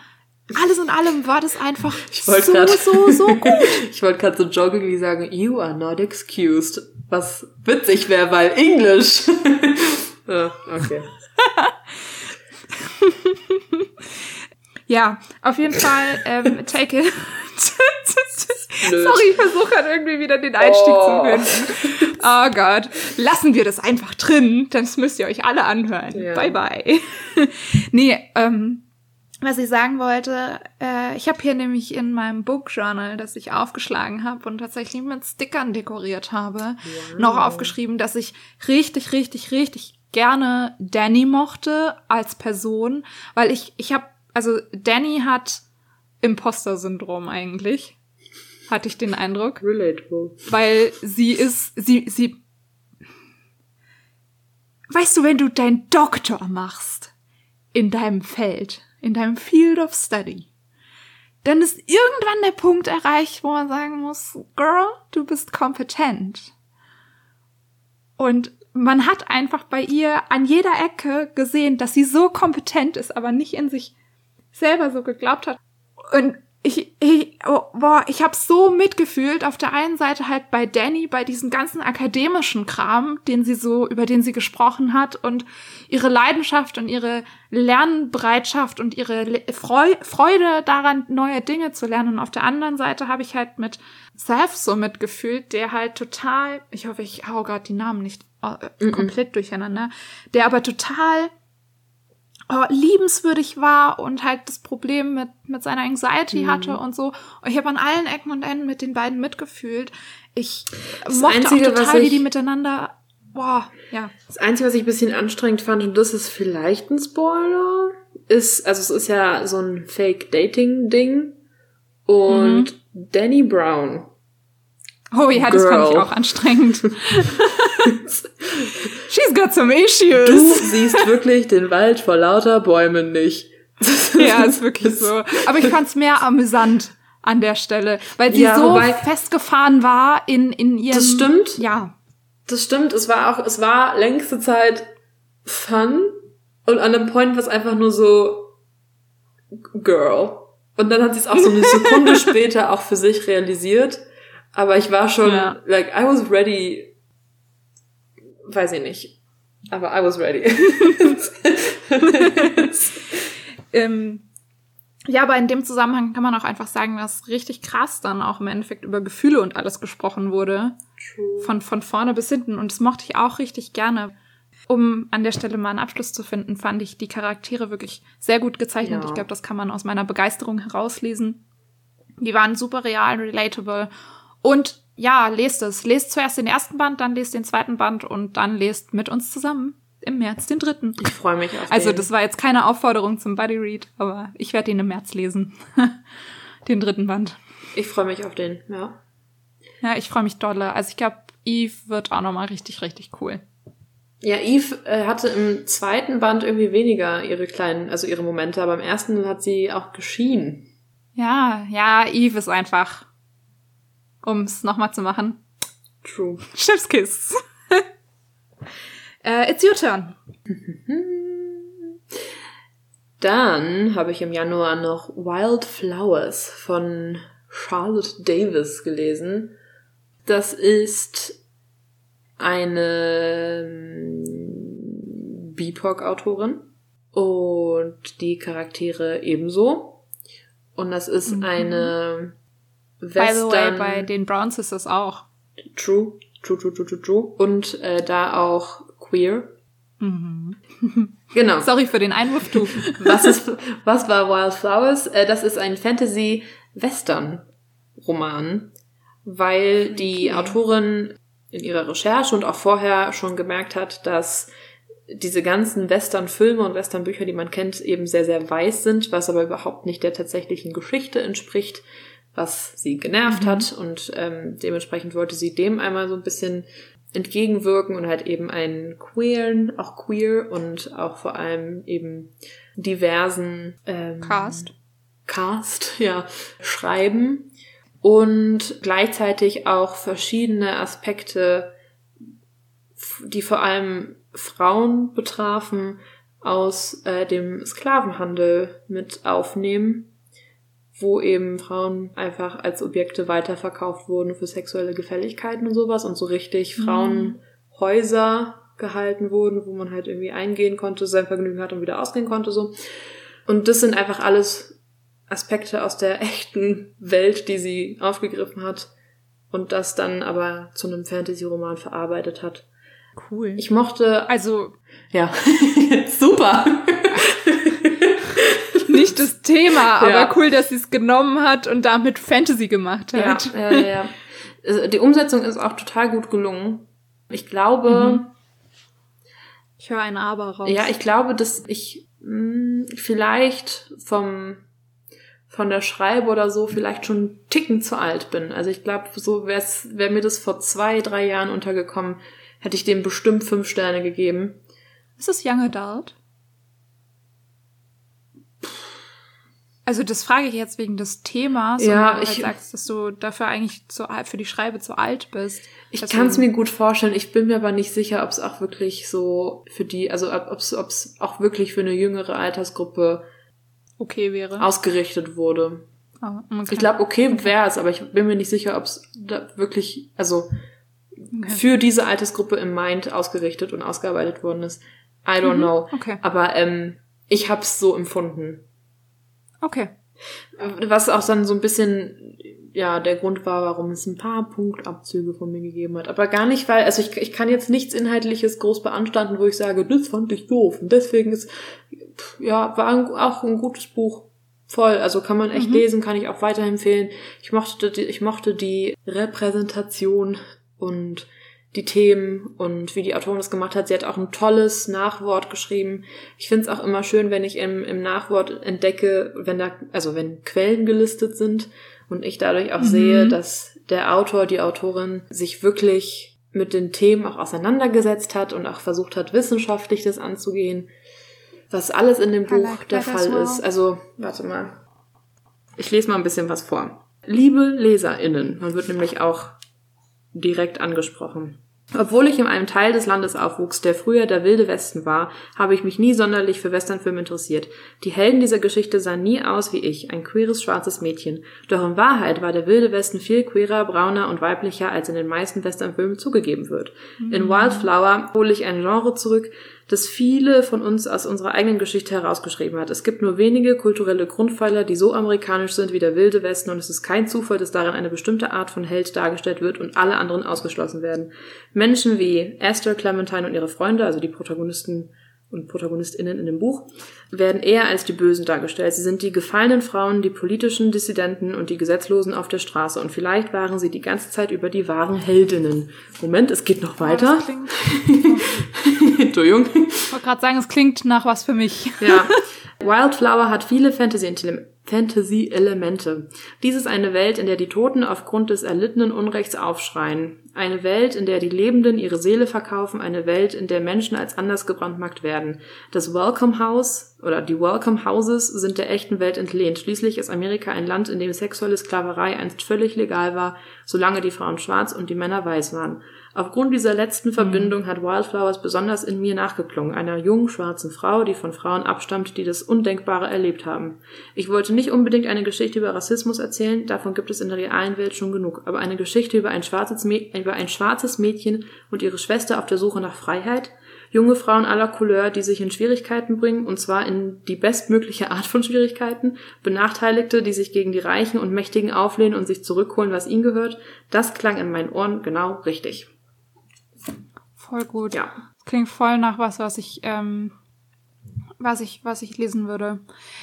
S2: alles in allem war das einfach so
S1: grad-
S2: so so gut.
S1: Ich wollte gerade so jokingly sagen, you are not excused. Was witzig wäre, weil Englisch. okay.
S2: Ja, auf jeden Fall ähm, take it. Sorry, ich versuche halt irgendwie wieder den Einstieg
S1: Oh.
S2: zu finden. Oh Gott. Lassen wir das einfach drin, das müsst ihr euch alle anhören.
S1: Ja.
S2: Bye bye. nee, ähm, was ich sagen wollte, äh, ich habe hier nämlich in meinem Book Journal, das ich aufgeschlagen habe und tatsächlich mit Stickern dekoriert habe, noch aufgeschrieben, dass ich richtig, richtig, richtig gerne Danny mochte als Person, weil ich, ich habe, also Danny hat Imposter-Syndrom eigentlich, hatte ich den Eindruck
S1: Relatable.
S2: weil sie ist, sie, sie, weißt du, wenn du deinen Doktor machst in deinem Feld, in deinem Field of Study, dann ist irgendwann der Punkt erreicht, wo man sagen muss, Girl, du bist kompetent. Und man hat einfach bei ihr an jeder Ecke gesehen, dass sie so kompetent ist, aber nicht in sich selber so geglaubt hat. Und ich, ich oh, boah, ich habe so mitgefühlt. Auf der einen Seite halt bei Danny bei diesem ganzen akademischen Kram, den sie so über den sie gesprochen hat und ihre Leidenschaft und ihre Lernbereitschaft und ihre Freude daran neue Dinge zu lernen. Und auf der anderen Seite habe ich halt mit Seth so mitgefühlt, der halt total, ich hoffe, ich hau gerade die Namen nicht äh, komplett durcheinander, der aber total oh, liebenswürdig war und halt das Problem mit, mit seiner Anxiety hatte und so. Und ich habe an allen Ecken und Enden mit den beiden mitgefühlt. Ich mochte
S1: Einzige,
S2: auch total, wie die miteinander. Boah, ja.
S1: Das Einzige, was ich ein bisschen anstrengend fand, und das ist vielleicht ein Spoiler, ist, also es ist ja so ein Fake-Dating-Ding. Und Danny Brown.
S2: Oh ja, das fand ich auch anstrengend. She's got some
S1: Du
S2: issues.
S1: siehst wirklich den Wald vor lauter Bäumen nicht.
S2: Ja, ist wirklich so. Aber ich fand's mehr amüsant an der Stelle, weil sie
S1: Ja,
S2: so
S1: wobei-
S2: festgefahren war in, in ihrem...
S1: Das stimmt.
S2: Ja.
S1: Das stimmt, es war auch, es war längste Zeit fun und an einem Point war es einfach nur so Girl. Und dann hat sie es auch so eine Sekunde später auch für sich realisiert. Aber ich war schon,
S2: Ja.
S1: like, I was ready. Weiß ich nicht. Aber I was ready.
S2: Ähm, Ja, aber in dem Zusammenhang kann man auch einfach sagen, dass richtig krass dann auch im Endeffekt über Gefühle und alles gesprochen wurde.
S1: True.
S2: Von, von vorne bis hinten. Und das mochte ich auch richtig gerne. Um an der Stelle mal einen Abschluss zu finden, fand ich die Charaktere wirklich sehr gut gezeichnet.
S1: Ja.
S2: Ich glaube, das kann man aus meiner Begeisterung herauslesen. Die waren super real, relatable. Und ja, lest es. Lest zuerst den ersten Band, dann lest den zweiten Band und dann lest mit uns zusammen im März den dritten.
S1: Ich freue mich auf
S2: Also
S1: den.
S2: das war jetzt keine Aufforderung zum Buddy Read, aber ich werde ihn im März lesen. den dritten Band.
S1: Ich freue mich auf den, ja.
S2: Ja, ich freue mich dolle. Also ich glaube, Eve wird auch nochmal richtig, richtig cool.
S1: Ja, Eve äh, hatte im zweiten Band irgendwie weniger ihre kleinen, also ihre Momente, aber im ersten hat sie auch geschienen.
S2: Ja, ja, Eve ist einfach, um es nochmal zu machen,
S1: True.
S2: Chefskiss. äh, it's your turn.
S1: Dann habe ich im Januar noch Wild Flowers von Charlotte Davis gelesen. Das ist eine ähm, BIPOC-Autorin und die Charaktere ebenso. Und das ist
S2: Mhm.
S1: eine
S2: By the
S1: Western...
S2: way, bei den Brown Sisters auch.
S1: True, true, true, true, true, true. Und äh, da auch queer.
S2: Mhm.
S1: Genau.
S2: Sorry für den Einwurf, du.
S1: Was, ist, was war Wild Flowers? Äh, das ist ein Fantasy-Western-Roman, weil die
S2: Okay.
S1: Autorin in ihrer Recherche und auch vorher schon gemerkt hat, dass diese ganzen Western-Filme und Western-Bücher, die man kennt, eben sehr, sehr weiß sind, was aber überhaupt nicht der tatsächlichen Geschichte entspricht, was sie genervt
S2: Mhm.
S1: hat und ähm, dementsprechend wollte sie dem einmal so ein bisschen entgegenwirken und halt eben einen queeren, auch queer und auch vor allem eben diversen ähm,
S2: Cast.
S1: Cast, ja, schreiben und gleichzeitig auch verschiedene Aspekte, die vor allem Frauen betrafen, aus äh, dem Sklavenhandel mit aufnehmen, wo eben Frauen einfach als Objekte weiterverkauft wurden für sexuelle Gefälligkeiten und sowas und so richtig
S2: Mhm.
S1: Frauenhäuser gehalten wurden, wo man halt irgendwie eingehen konnte, sein Vergnügen hat und wieder ausgehen konnte, so. Und das sind einfach alles Aspekte aus der echten Welt, die sie aufgegriffen hat und das dann aber zu einem Fantasy-Roman verarbeitet hat.
S2: Cool.
S1: Ich mochte,
S2: also
S1: ja, super.
S2: Nicht das Thema, aber
S1: Ja.
S2: cool, dass sie es genommen hat und damit Fantasy gemacht hat.
S1: ja, ja, ja. Also Die Umsetzung ist auch total gut gelungen. Ich glaube,
S2: Mhm. Ich höre ein Aber raus.
S1: ja, ich glaube, dass ich mh, vielleicht vom von der Schreibe oder so vielleicht schon einen Ticken zu alt bin. Also ich glaube, so wäre wär mir das vor zwei, drei Jahren untergekommen, hätte ich dem bestimmt fünf Sterne gegeben.
S2: Ist es Young Adult? Also das frage ich jetzt wegen des Themas,
S1: Ja,
S2: weil du
S1: ich-
S2: halt sagst, dass du dafür eigentlich zu für die Schreibe zu alt bist.
S1: Ich kann es mir gut vorstellen. Ich bin mir aber nicht sicher, ob es auch wirklich so für die, also ob es auch wirklich für eine jüngere Altersgruppe
S2: okay wäre.
S1: ausgerichtet wurde.
S2: Ah, okay.
S1: Ich glaube, okay wäre es, aber ich bin mir nicht sicher, ob es wirklich, also
S2: okay.
S1: für diese Altersgruppe im Mind ausgerichtet und ausgearbeitet worden ist. I don't
S2: Mhm,
S1: know.
S2: Okay.
S1: Aber ähm, ich habe es so empfunden.
S2: Okay.
S1: Was auch dann so ein bisschen ja der Grund war, warum es ein paar Punktabzüge von mir gegeben hat. Aber gar nicht, weil, also ich, ich kann jetzt nichts Inhaltliches groß beanstanden, wo ich sage, das fand ich doof. Und deswegen ist, ja, war ein, auch ein gutes Buch. Voll. Also kann man echt
S2: Mhm.
S1: lesen, kann ich auch weiterempfehlen. Ich mochte, die, ich mochte die Repräsentation und die Themen und wie die Autorin das gemacht hat. Sie hat auch ein tolles Nachwort geschrieben. Ich finde es auch immer schön, wenn ich im, im Nachwort entdecke, wenn da, also wenn Quellen gelistet sind und ich dadurch auch
S2: Mhm.
S1: sehe, dass der Autor, die Autorin sich wirklich mit den Themen auch auseinandergesetzt hat und auch versucht hat, wissenschaftlich das anzugehen, was alles in dem
S2: I
S1: Buch
S2: like
S1: der Fall ist. Also, warte mal. Ich lese mal ein bisschen was vor. Liebe LeserInnen, man wird nämlich auch direkt angesprochen. Obwohl ich in einem Teil des Landes aufwuchs, der früher der wilde Westen war, habe ich mich nie sonderlich für Westernfilme interessiert. Die Helden dieser Geschichte sahen nie aus wie ich, ein queeres schwarzes Mädchen. Doch in Wahrheit war der wilde Westen viel queerer, brauner und weiblicher, als in den meisten Westernfilmen zugegeben wird. In Wildflower hole ich ein Genre zurück, das viele von uns aus unserer eigenen Geschichte herausgeschrieben hat. Es gibt nur wenige kulturelle Grundpfeiler, die so amerikanisch sind wie der wilde Westen und es ist kein Zufall, dass darin eine bestimmte Art von Held dargestellt wird und alle anderen ausgeschlossen werden. Menschen wie Esther, Clementine und ihre Freunde, also die Protagonisten und ProtagonistInnen in dem Buch, werden eher als die Bösen dargestellt. Sie sind die gefallenen Frauen, die politischen Dissidenten und die Gesetzlosen auf der Straße. Und vielleicht waren sie die ganze Zeit über die wahren Heldinnen. Moment, es geht noch weiter.
S2: Entschuldigung. Ich wollte gerade sagen, es klingt nach was für mich.
S1: Ja. Wildflower hat viele Fantasy-Elemente. Dies ist eine Welt, in der die Toten aufgrund des erlittenen Unrechts aufschreien. Eine Welt, in der die Lebenden ihre Seele verkaufen. Eine Welt, in der Menschen als anders gebrandmarkt werden. Das Welcome House oder die Welcome Houses sind der echten Welt entlehnt. Schließlich ist Amerika ein Land, in dem sexuelle Sklaverei einst völlig legal war, solange die Frauen schwarz und die Männer weiß waren. Aufgrund dieser letzten mhm. Verbindung hat Wildflowers besonders in mir nachgeklungen, einer jungen schwarzen Frau, die von Frauen abstammt, die das Undenkbare erlebt haben. Ich wollte nicht unbedingt eine Geschichte über Rassismus erzählen, davon gibt es in der realen Welt schon genug, aber eine Geschichte über ein schwarzes, über ein schwarzes Mädchen und ihre Schwester auf der Suche nach Freiheit, junge Frauen aller Couleur, die sich in Schwierigkeiten bringen, und zwar in die bestmögliche Art von Schwierigkeiten, Benachteiligte, die sich gegen die Reichen und Mächtigen auflehnen und sich zurückholen, was ihnen gehört, das klang in meinen Ohren genau richtig.
S2: Voll gut. Ja. klingt voll nach was, was ich, ähm, was ich, was ich lesen würde.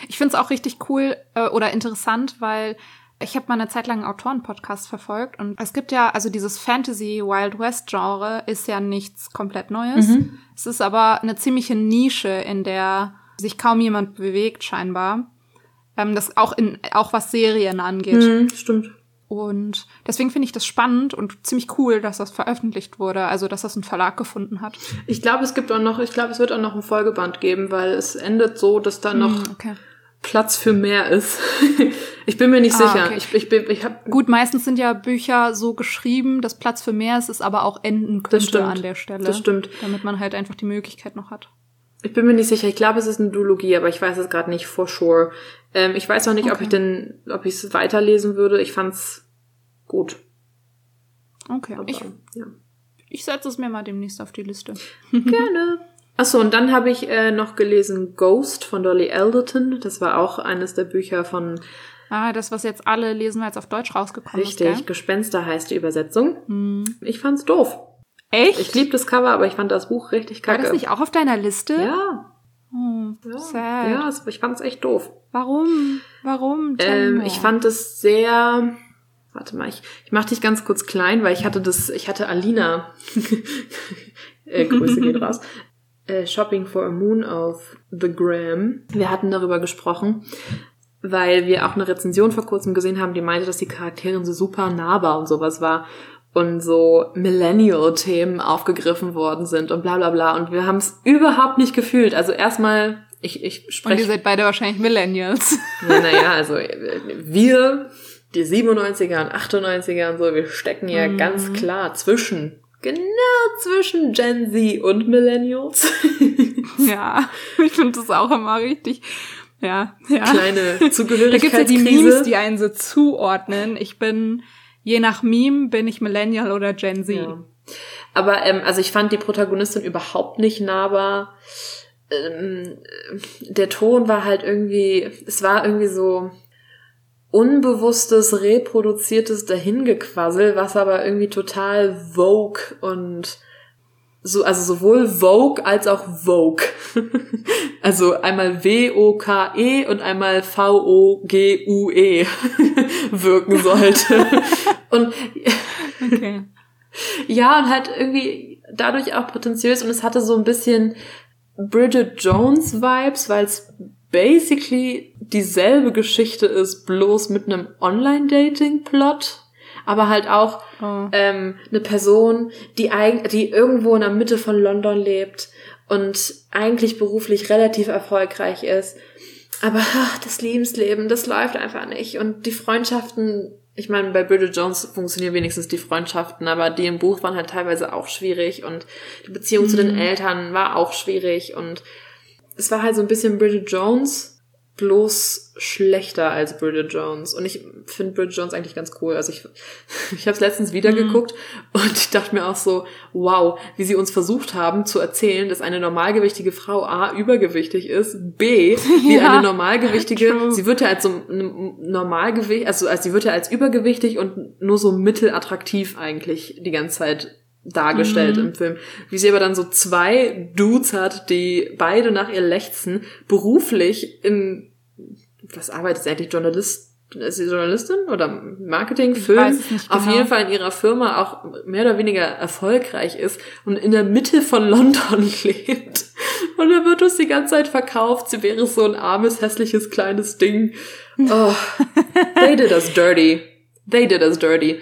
S2: Ich finde es auch richtig cool äh, oder interessant, weil ich habe mal eine Zeit lang einen Autoren-Podcast verfolgt und es gibt ja, also dieses Fantasy Wild West Genre ist ja nichts komplett Neues. Mhm. Es ist aber eine ziemliche Nische, in der sich kaum jemand bewegt scheinbar. Ähm, das auch in auch was Serien angeht.
S1: Mhm, stimmt.
S2: Und deswegen finde ich das spannend und ziemlich cool, dass das veröffentlicht wurde, also dass das einen Verlag gefunden hat.
S1: Ich glaube, es gibt auch noch, ich glaube, es wird auch noch ein Folgeband geben, weil es endet so, dass da noch mm, okay. Platz für mehr ist. ich bin mir nicht ah, sicher. Okay. Ich, ich, bin, ich hab
S2: Gut, meistens sind ja Bücher so geschrieben, dass Platz für mehr ist, es aber auch enden könnte an der Stelle.
S1: Das stimmt.
S2: Damit man halt einfach die Möglichkeit noch hat.
S1: Ich bin mir nicht sicher. Ich glaube, es ist eine Duologie, aber ich weiß es gerade nicht for sure. Ähm, ich weiß auch nicht, okay. ob ich denn, ob ich es weiterlesen würde. Ich fand's gut.
S2: Okay. Aber, ich, ja. ich setze es mir mal demnächst auf die Liste.
S1: Gerne. Achso, und dann habe ich äh, noch gelesen Ghost von Dolly Alderton. Das war auch eines der Bücher von.
S2: Ah, das, was jetzt alle lesen, weil es auf Deutsch rausgekommen
S1: richtig, ist. Richtig, Gespenster heißt die Übersetzung. Hm. Ich fand's doof.
S2: Echt?
S1: Ich liebe das Cover, aber ich fand das Buch richtig kacke.
S2: War das nicht auch auf deiner Liste?
S1: Ja.
S2: Hm,
S1: ja. Sad. Ja, ich fand's echt doof.
S2: Warum? Warum?
S1: Ähm, ich fand es sehr Warte mal, ich, ich mach dich ganz kurz klein, weil ich hatte das, ich hatte Alina, äh, Grüße geht raus, äh, Shopping for a Moon auf The Gram. Wir hatten darüber gesprochen, weil wir auch eine Rezension vor kurzem gesehen haben, die meinte, dass die Charakterin so super nahbar und sowas war und so Millennial-Themen aufgegriffen worden sind und bla bla bla. Und wir haben es überhaupt nicht gefühlt. Also erstmal, ich, ich spreche. Und
S2: ihr seid beide wahrscheinlich Millennials.
S1: Naja, also wir die 97er und 98er und so, wir stecken ja mhm. ganz klar zwischen, genau zwischen Gen Z und Millennials.
S2: ja, ich finde das auch immer richtig. Ja, ja.
S1: Kleine Zugehörigkeitskrise. Da gibt's ja
S2: die Memes, die einen so zuordnen. Ich bin, je nach Meme, bin ich Millennial oder Gen Z. Ja.
S1: Aber, ähm, also ich fand die Protagonistin überhaupt nicht nahbar. Ähm, der Ton war halt irgendwie, es war irgendwie so, unbewusstes, reproduziertes Dahingequassel, was aber irgendwie total Vogue und so, also sowohl Vogue als auch Vogue. also einmal W-O-K-E und einmal V-O-G-U-E wirken sollte. und okay. ja, und halt irgendwie dadurch auch prätentiös und es hatte so ein bisschen Bridget Jones Vibes, weil es basically dieselbe Geschichte ist, bloß mit einem Online-Dating-Plot, aber halt auch oh. ähm, eine Person, die, die irgendwo in der Mitte von London lebt und eigentlich beruflich relativ erfolgreich ist. Aber ach, das Lebensleben, das läuft einfach nicht. Und die Freundschaften, ich meine, bei Bridget Jones funktionieren wenigstens die Freundschaften, aber die im Buch waren halt teilweise auch schwierig und die Beziehung mhm. zu den mhm. Eltern war auch schwierig und es war halt so ein bisschen Bridget Jones bloß schlechter als Bridget Jones. Und ich finde Bridget Jones eigentlich ganz cool. Also ich, ich habe es letztens wieder mhm. geguckt und ich dachte mir auch so, wow, wie sie uns versucht haben zu erzählen, dass eine normalgewichtige Frau A übergewichtig ist, B, wie ja, eine normalgewichtige, true. sie wird ja als so Normalgewicht, also, also sie wird ja als übergewichtig und nur so mittelattraktiv eigentlich die ganze Zeit dargestellt mhm. im Film. Wie sie aber dann so zwei Dudes hat, die beide nach ihr lechzen, beruflich in was arbeitet sie eigentlich? Journalist? Ist sie Journalistin oder Marketing, Film? Auf genau. jeden Fall in ihrer Firma auch mehr oder weniger erfolgreich ist und in der Mitte von London lebt. Und da wird uns die ganze Zeit verkauft, sie wäre so ein armes, hässliches, kleines Ding. Oh, they did us dirty. They did us dirty.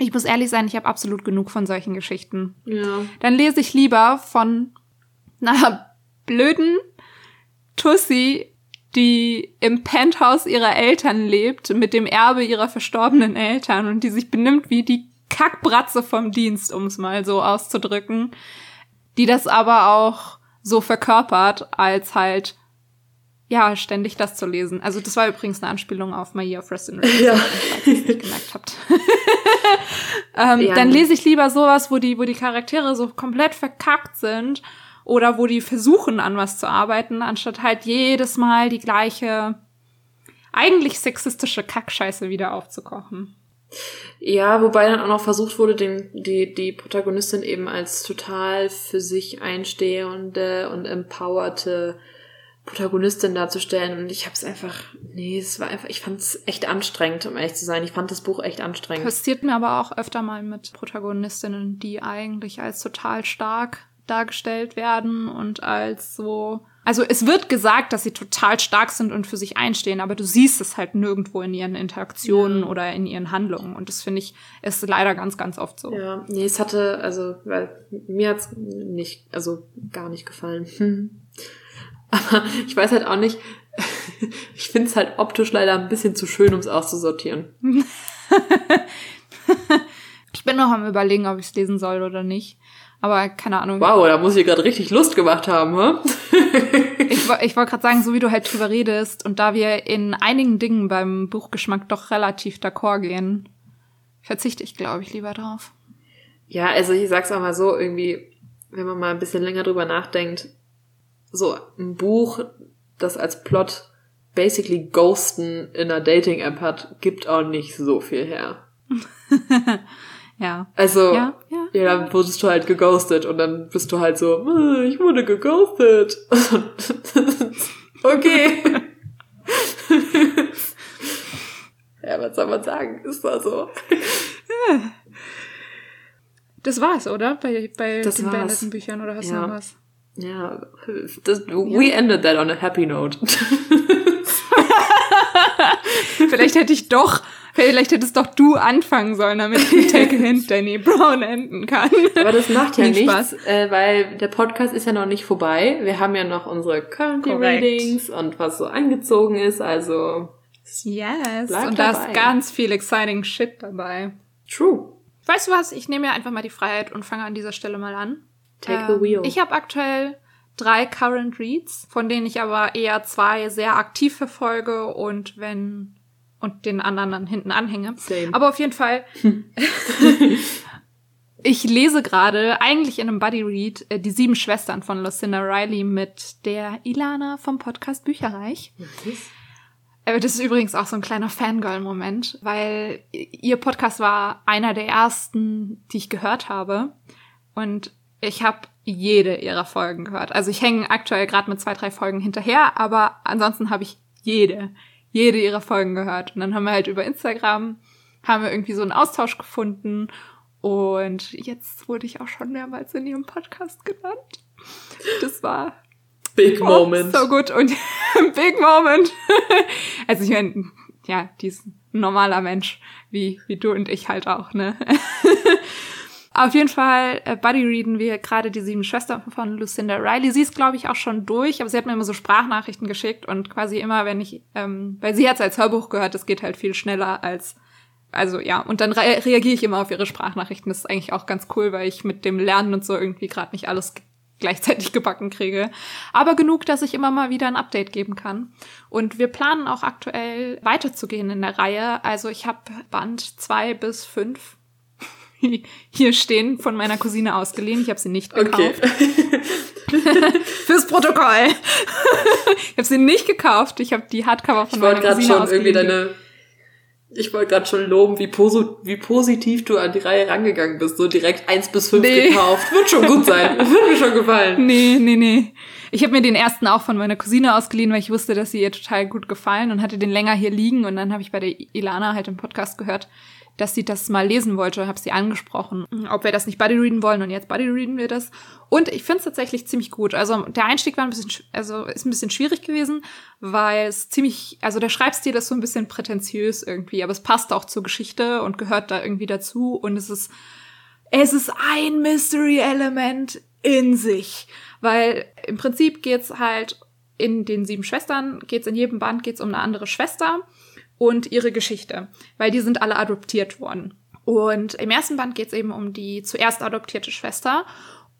S2: Ich muss ehrlich sein, ich habe absolut genug von solchen Geschichten. Ja. Dann lese ich lieber von einer blöden Tussi die im Penthouse ihrer Eltern lebt, mit dem Erbe ihrer verstorbenen Eltern und die sich benimmt wie die Kackbratze vom Dienst, um es mal so auszudrücken, die das aber auch so verkörpert, als halt ja, ständig das zu lesen. Also das war übrigens eine Anspielung auf My Year of Rest in Rest, ja. falls ihr es nicht gemerkt habt. ähm, ja. Dann lese ich lieber sowas, wo die, wo die Charaktere so komplett verkackt sind oder wo die versuchen, an was zu arbeiten, anstatt halt jedes Mal die gleiche, eigentlich sexistische Kackscheiße wieder aufzukochen.
S1: Ja, wobei dann auch noch versucht wurde, den, die, die Protagonistin eben als total für sich einstehende und empowerte Protagonistin darzustellen. Und ich habe es einfach, nee, es war einfach, ich fand es echt anstrengend, um ehrlich zu sein. Ich fand das Buch echt anstrengend.
S2: Passiert mir aber auch öfter mal mit Protagonistinnen, die eigentlich als total stark dargestellt werden und als so. Also es wird gesagt, dass sie total stark sind und für sich einstehen, aber du siehst es halt nirgendwo in ihren Interaktionen ja. oder in ihren Handlungen. Und das finde ich ist leider ganz, ganz oft so.
S1: Ja, nee, es hatte, also, weil mir hat's nicht, also gar nicht gefallen. Hm. Aber ich weiß halt auch nicht, ich finde es halt optisch leider ein bisschen zu schön, um es auszusortieren.
S2: ich bin noch am überlegen, ob ich es lesen soll oder nicht. Aber keine Ahnung.
S1: Wow, da muss ich gerade richtig Lust gemacht haben, hä?
S2: ich ich wollte gerade sagen, so wie du halt drüber redest und da wir in einigen Dingen beim Buchgeschmack doch relativ d'accord gehen, verzichte ich, glaube ich, lieber drauf.
S1: Ja, also ich sag's auch mal so, irgendwie, wenn man mal ein bisschen länger drüber nachdenkt, so ein Buch, das als Plot basically Ghosten in einer Dating-App hat, gibt auch nicht so viel her.
S2: Ja.
S1: Also, ja, ja, ja, dann wurdest du halt geghostet und dann bist du halt so, äh, ich wurde geghostet. okay. ja, was soll man sagen? Ist da so.
S2: Das war's, oder? Bei, bei das den beendeten Büchern oder hast ja. du noch was?
S1: Ja, das, we ended that on a happy note.
S2: Vielleicht hätte ich doch Vielleicht hättest doch du anfangen sollen, damit Take Hint Danny Brown enden kann.
S1: Aber das macht ja nichts, äh, weil der Podcast ist ja noch nicht vorbei. Wir haben ja noch unsere Currently Readings und was so angezogen ist, also.
S2: Yes, und da ist ganz viel exciting Shit dabei.
S1: True.
S2: Weißt du was? Ich nehme mir einfach mal die Freiheit und fange an dieser Stelle mal an.
S1: Take ähm, the wheel.
S2: Ich habe aktuell drei Current Reads, von denen ich aber eher zwei sehr aktiv verfolge und wenn und den anderen dann hinten anhänge. Same. Aber auf jeden Fall. ich lese gerade eigentlich in einem Buddy Read äh, die sieben Schwestern von Lucinda Riley mit der Ilana vom Podcast Bücherreich. Äh, das ist übrigens auch so ein kleiner Fangirl-Moment, weil ihr Podcast war einer der ersten, die ich gehört habe. Und ich habe jede ihrer Folgen gehört. Also ich hänge aktuell gerade mit zwei, drei Folgen hinterher, aber ansonsten habe ich jede, jede ihrer Folgen gehört. Und dann haben wir halt über Instagram, haben wir irgendwie so einen Austausch gefunden. Und jetzt wurde ich auch schon mehrmals in ihrem Podcast genannt. Das war
S1: Big oh, Moment.
S2: So gut und Big Moment. also ich meine, ja, die ist ein normaler Mensch, wie, wie du und ich halt auch, ne? Auf jeden Fall, äh, Buddy readen wir gerade die sieben Schwestern von Lucinda Riley. Sie ist, glaube ich, auch schon durch, aber sie hat mir immer so Sprachnachrichten geschickt und quasi immer, wenn ich, ähm, weil sie hat es als Hörbuch gehört, das geht halt viel schneller als, also ja, und dann re reagiere ich immer auf ihre Sprachnachrichten. Das ist eigentlich auch ganz cool, weil ich mit dem Lernen und so irgendwie gerade nicht alles gleichzeitig gebacken kriege. Aber genug, dass ich immer mal wieder ein Update geben kann. Und wir planen auch aktuell weiterzugehen in der Reihe. Also ich habe Band zwei bis fünf hier stehen von meiner Cousine ausgeliehen. Ich habe sie nicht gekauft. Okay. Fürs Protokoll. ich habe sie nicht gekauft. Ich habe die Hardcover von meiner Cousine
S1: schon irgendwie deine ich wollte gerade schon loben, wie, poso wie positiv du an die Reihe rangegangen bist. So direkt eins bis fünf nee. gekauft. Wird schon gut sein. Wird mir schon gefallen.
S2: Nee, nee, nee. Ich habe mir den ersten auch von meiner Cousine ausgeliehen, weil ich wusste, dass sie ihr total gut gefallen und hatte den länger hier liegen. Und dann habe ich bei der Ilana halt im Podcast gehört, dass sie das mal lesen wollte, habe sie angesprochen, ob wir das nicht bodyreaden wollen und jetzt bodyreaden wir das. Und ich finde es tatsächlich ziemlich gut. Also der Einstieg war ein bisschen, also ist ein bisschen schwierig gewesen, weil es ziemlich, also der Schreibstil ist so ein bisschen prätentiös irgendwie, aber es passt auch zur Geschichte und gehört da irgendwie dazu und es ist, es ist ein Mystery-Element in sich, weil im Prinzip geht's halt in den sieben Schwestern, geht's in jedem Band geht's um eine andere Schwester und ihre Geschichte, weil die sind alle adoptiert worden. Und im ersten Band geht es eben um die zuerst adoptierte Schwester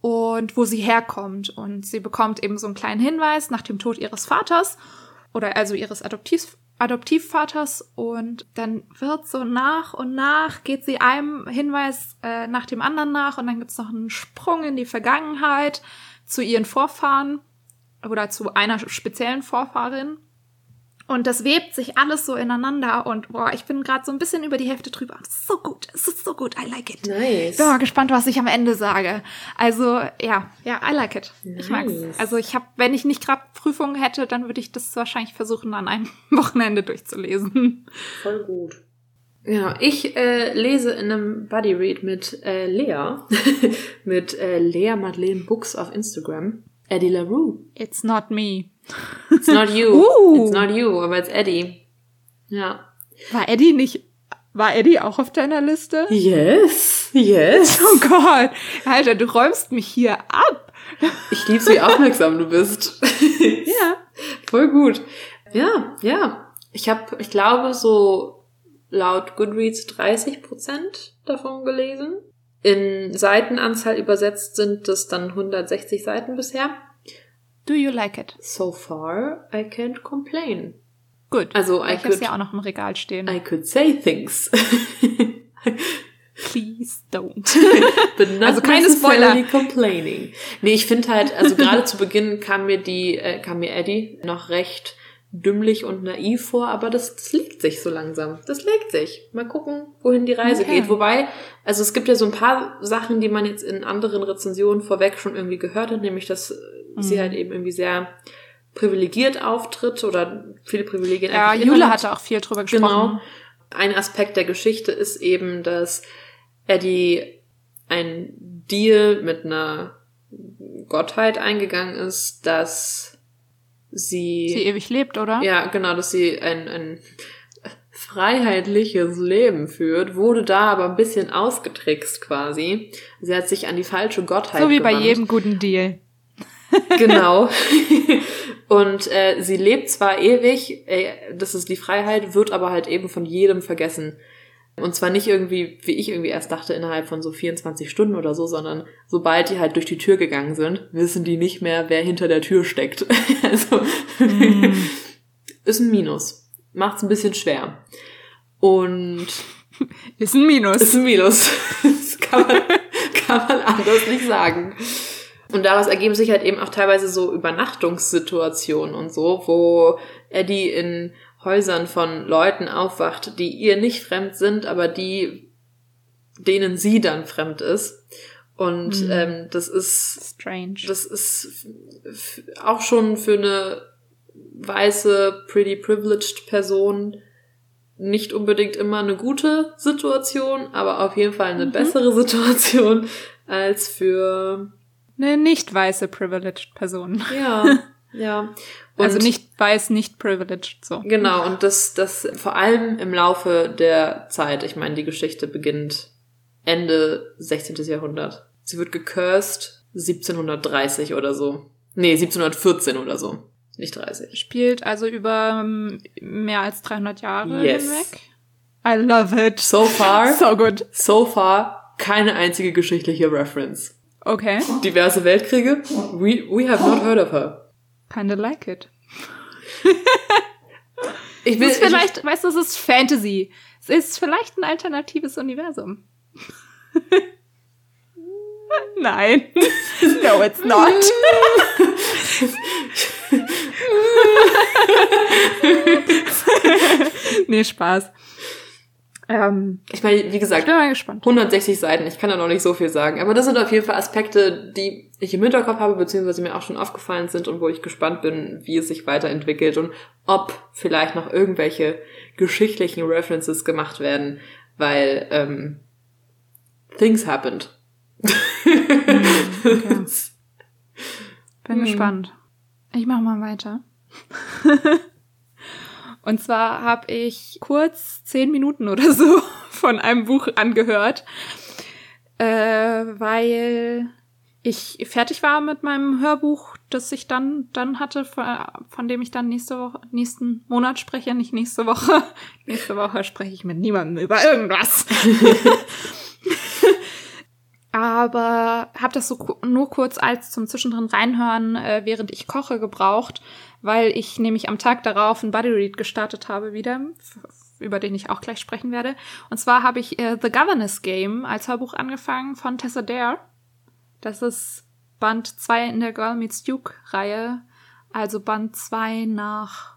S2: und wo sie herkommt. Und sie bekommt eben so einen kleinen Hinweis nach dem Tod ihres Vaters oder also ihres Adoptiv Adoptivvaters und dann wird so nach und nach geht sie einem Hinweis äh, nach dem anderen nach und dann gibt's noch einen Sprung in die Vergangenheit zu ihren Vorfahren oder zu einer speziellen Vorfahrin und das webt sich alles so ineinander und boah, ich bin gerade so ein bisschen über die Hälfte drüber. Das ist so gut, es ist so gut, I like it.
S1: Nice.
S2: Bin mal gespannt, was ich am Ende sage. Also ja, ja, I like it. Nice. Ich mag's. Also ich habe, wenn ich nicht gerade Prüfungen hätte, dann würde ich das wahrscheinlich versuchen, an einem Wochenende durchzulesen.
S1: Voll gut. Ja, ich äh, lese in einem Buddy Read mit äh, Lea, mit äh, Lea Madeleine Books auf Instagram. Eddie LaRue.
S2: It's not me.
S1: It's not you. Uh. It's not you, aber it's Eddie. Ja.
S2: War Eddie nicht, war Eddie auch auf deiner Liste?
S1: Yes, yes.
S2: Oh Gott. Alter, du räumst mich hier ab.
S1: Ich lieb's, wie aufmerksam du bist.
S2: ja.
S1: Voll gut. Ja, ja. Ich habe, ich glaube, so laut Goodreads 30 Prozent davon gelesen. In Seitenanzahl übersetzt sind es dann 160 Seiten bisher.
S2: Do you like it?
S1: So far, I can't complain.
S2: Gut.
S1: Also, I
S2: ich habe ja auch noch im Regal stehen.
S1: I could say things.
S2: Please don't.
S1: Also keine Spoiler. complaining. Nee, ich finde halt, also gerade zu Beginn kam mir die, äh, kam mir Eddie noch recht dümmlich und naiv vor, aber das, das legt sich so langsam. Das legt sich. Mal gucken, wohin die Reise okay. geht. Wobei, also es gibt ja so ein paar Sachen, die man jetzt in anderen Rezensionen vorweg schon irgendwie gehört hat, nämlich dass mhm. sie halt eben irgendwie sehr privilegiert auftritt oder viele Privilegien.
S2: Ja, Jule hatte auch viel drüber gesprochen. Genau.
S1: Ein Aspekt der Geschichte ist eben, dass Eddie ein Deal mit einer Gottheit eingegangen ist, dass sie.
S2: Sie ewig lebt, oder?
S1: Ja, genau, dass sie ein, ein freiheitliches Leben führt, wurde da aber ein bisschen ausgetrickst quasi. Sie hat sich an die falsche Gottheit
S2: So wie
S1: gewandt.
S2: bei jedem guten Deal.
S1: genau. Und äh, sie lebt zwar ewig, äh, das ist die Freiheit, wird aber halt eben von jedem vergessen. Und zwar nicht irgendwie, wie ich irgendwie erst dachte, innerhalb von so 24 Stunden oder so, sondern sobald die halt durch die Tür gegangen sind, wissen die nicht mehr, wer hinter der Tür steckt. also mm. ist ein Minus. Macht's ein bisschen schwer. Und
S2: ist ein Minus.
S1: Ist ein Minus. Das kann man, kann man anders nicht sagen. Und daraus ergeben sich halt eben auch teilweise so Übernachtungssituationen und so, wo Eddie in Häusern von Leuten aufwacht, die ihr nicht fremd sind, aber die denen sie dann fremd ist. Und mhm. ähm, das ist
S2: strange.
S1: Das ist auch schon für eine weiße, pretty privileged Person nicht unbedingt immer eine gute Situation, aber auf jeden Fall eine mhm. bessere Situation als für
S2: eine nicht weiße privileged Person.
S1: Ja, ja.
S2: Also und also nicht weiß, nicht privileged, so.
S1: Genau, und das, das vor allem im Laufe der Zeit, ich meine, die Geschichte beginnt Ende 16. Jahrhundert. Sie wird gecursed 1730 oder so. Nee, 1714 oder so. Nicht 30.
S2: Spielt also über ähm, mehr als 300 Jahre
S1: yes.
S2: hinweg. I love it.
S1: So far.
S2: so good.
S1: So far keine einzige geschichtliche Reference.
S2: Okay.
S1: Diverse Weltkriege. We, we have not heard of her.
S2: Kinda like it.
S1: Ich
S2: Es
S1: will,
S2: ist vielleicht, weißt du, es ist Fantasy. Es ist vielleicht ein alternatives Universum. Nein. No, it's not. nee, Spaß. Ähm,
S1: ich, ich meine, wie
S2: ich
S1: gesagt,
S2: bin mal gespannt.
S1: 160 Seiten, ich kann da noch nicht so viel sagen. Aber das sind auf jeden Fall Aspekte, die ich im Hinterkopf habe, beziehungsweise mir auch schon aufgefallen sind und wo ich gespannt bin, wie es sich weiterentwickelt und ob vielleicht noch irgendwelche geschichtlichen References gemacht werden, weil ähm, things happened.
S2: okay. Bin
S1: Hm.
S2: gespannt. Ich mach mal weiter. Und zwar habe ich kurz zehn Minuten oder so von einem Buch angehört, äh, weil ich fertig war mit meinem Hörbuch, das ich dann dann hatte, von, von dem ich dann nächste Woche, nächsten Monat spreche, nicht nächste Woche. nächste Woche spreche ich mit niemandem über irgendwas. Aber habe das so nur kurz als zum Zwischendrin reinhören, äh, während ich koche, gebraucht, weil ich nämlich am Tag darauf ein Buddy Read gestartet habe wieder, über den ich auch gleich sprechen werde. Und zwar habe ich äh, The Governess Game als Hörbuch angefangen von Tessa Dare. Das ist Band 2 in der Girl Meets Duke Reihe, also Band 2 nach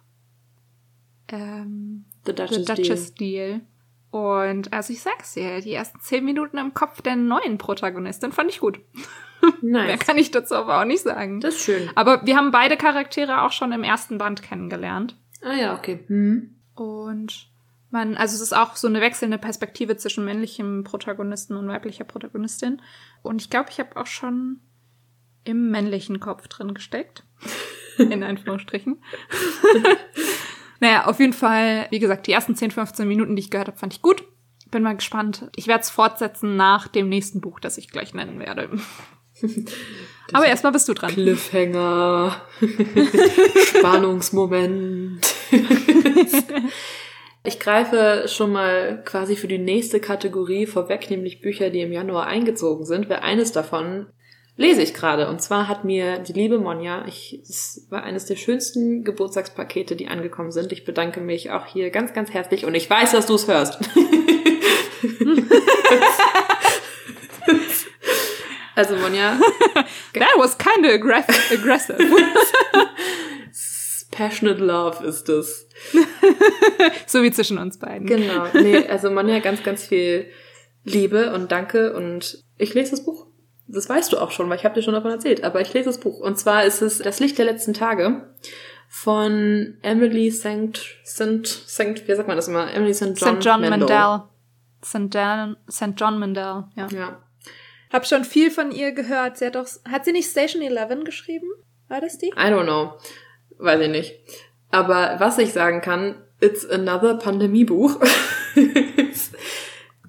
S2: ähm,
S1: The Duchess,
S2: The Duchess Deal. Und also ich sag's dir, die ersten zehn Minuten im Kopf der neuen Protagonistin fand ich gut.
S1: Deal.
S2: Mehr
S1: Nice.
S2: kann ich dazu aber auch nicht sagen.
S1: Das ist schön.
S2: Aber wir haben beide Charaktere auch schon im ersten Band kennengelernt.
S1: Ah ja, okay. Hm.
S2: Und man, also es ist auch so eine wechselnde Perspektive zwischen männlichem Protagonisten und weiblicher Protagonistin. Und ich glaube, ich habe auch schon im männlichen Kopf drin gesteckt. In Anführungsstrichen. naja, auf jeden Fall, wie gesagt, die ersten 10, 15 Minuten, die ich gehört habe, fand ich gut. Bin mal gespannt. Ich werde es fortsetzen nach dem nächsten Buch, das ich gleich nennen werde. Aber erstmal bist du dran.
S1: Cliffhanger. Spannungsmoment. ich greife schon mal quasi für die nächste Kategorie vorweg, nämlich Bücher, die im Januar eingezogen sind, weil eines davon lese ich gerade. Und zwar hat mir die liebe Monja, ich, es war eines der schönsten Geburtstagspakete, die angekommen sind. Ich bedanke mich auch hier ganz, ganz herzlich und ich weiß, dass du es hörst. Also Monja,
S2: That was kind of aggressive.
S1: passionate love ist es.
S2: so wie zwischen uns beiden.
S1: Genau. Nee, also Monja, ganz, ganz viel Liebe und Danke und ich lese das Buch. Das weißt du auch schon, weil ich habe dir schon davon erzählt, aber ich lese das Buch. Und zwar ist es Das Licht der letzten Tage von Emily St. St. St. Wie sagt man das immer? Emily St. John,
S2: St. John
S1: Mandel.
S2: Mandel. St. John, St. John Mandel, ja.
S1: Ja.
S2: Hab schon viel von ihr gehört. Sie hat doch, hat sie nicht Station 11 geschrieben? War das die?
S1: I don't know. Weiß ich nicht. Aber was ich sagen kann, it's another Pandemiebuch.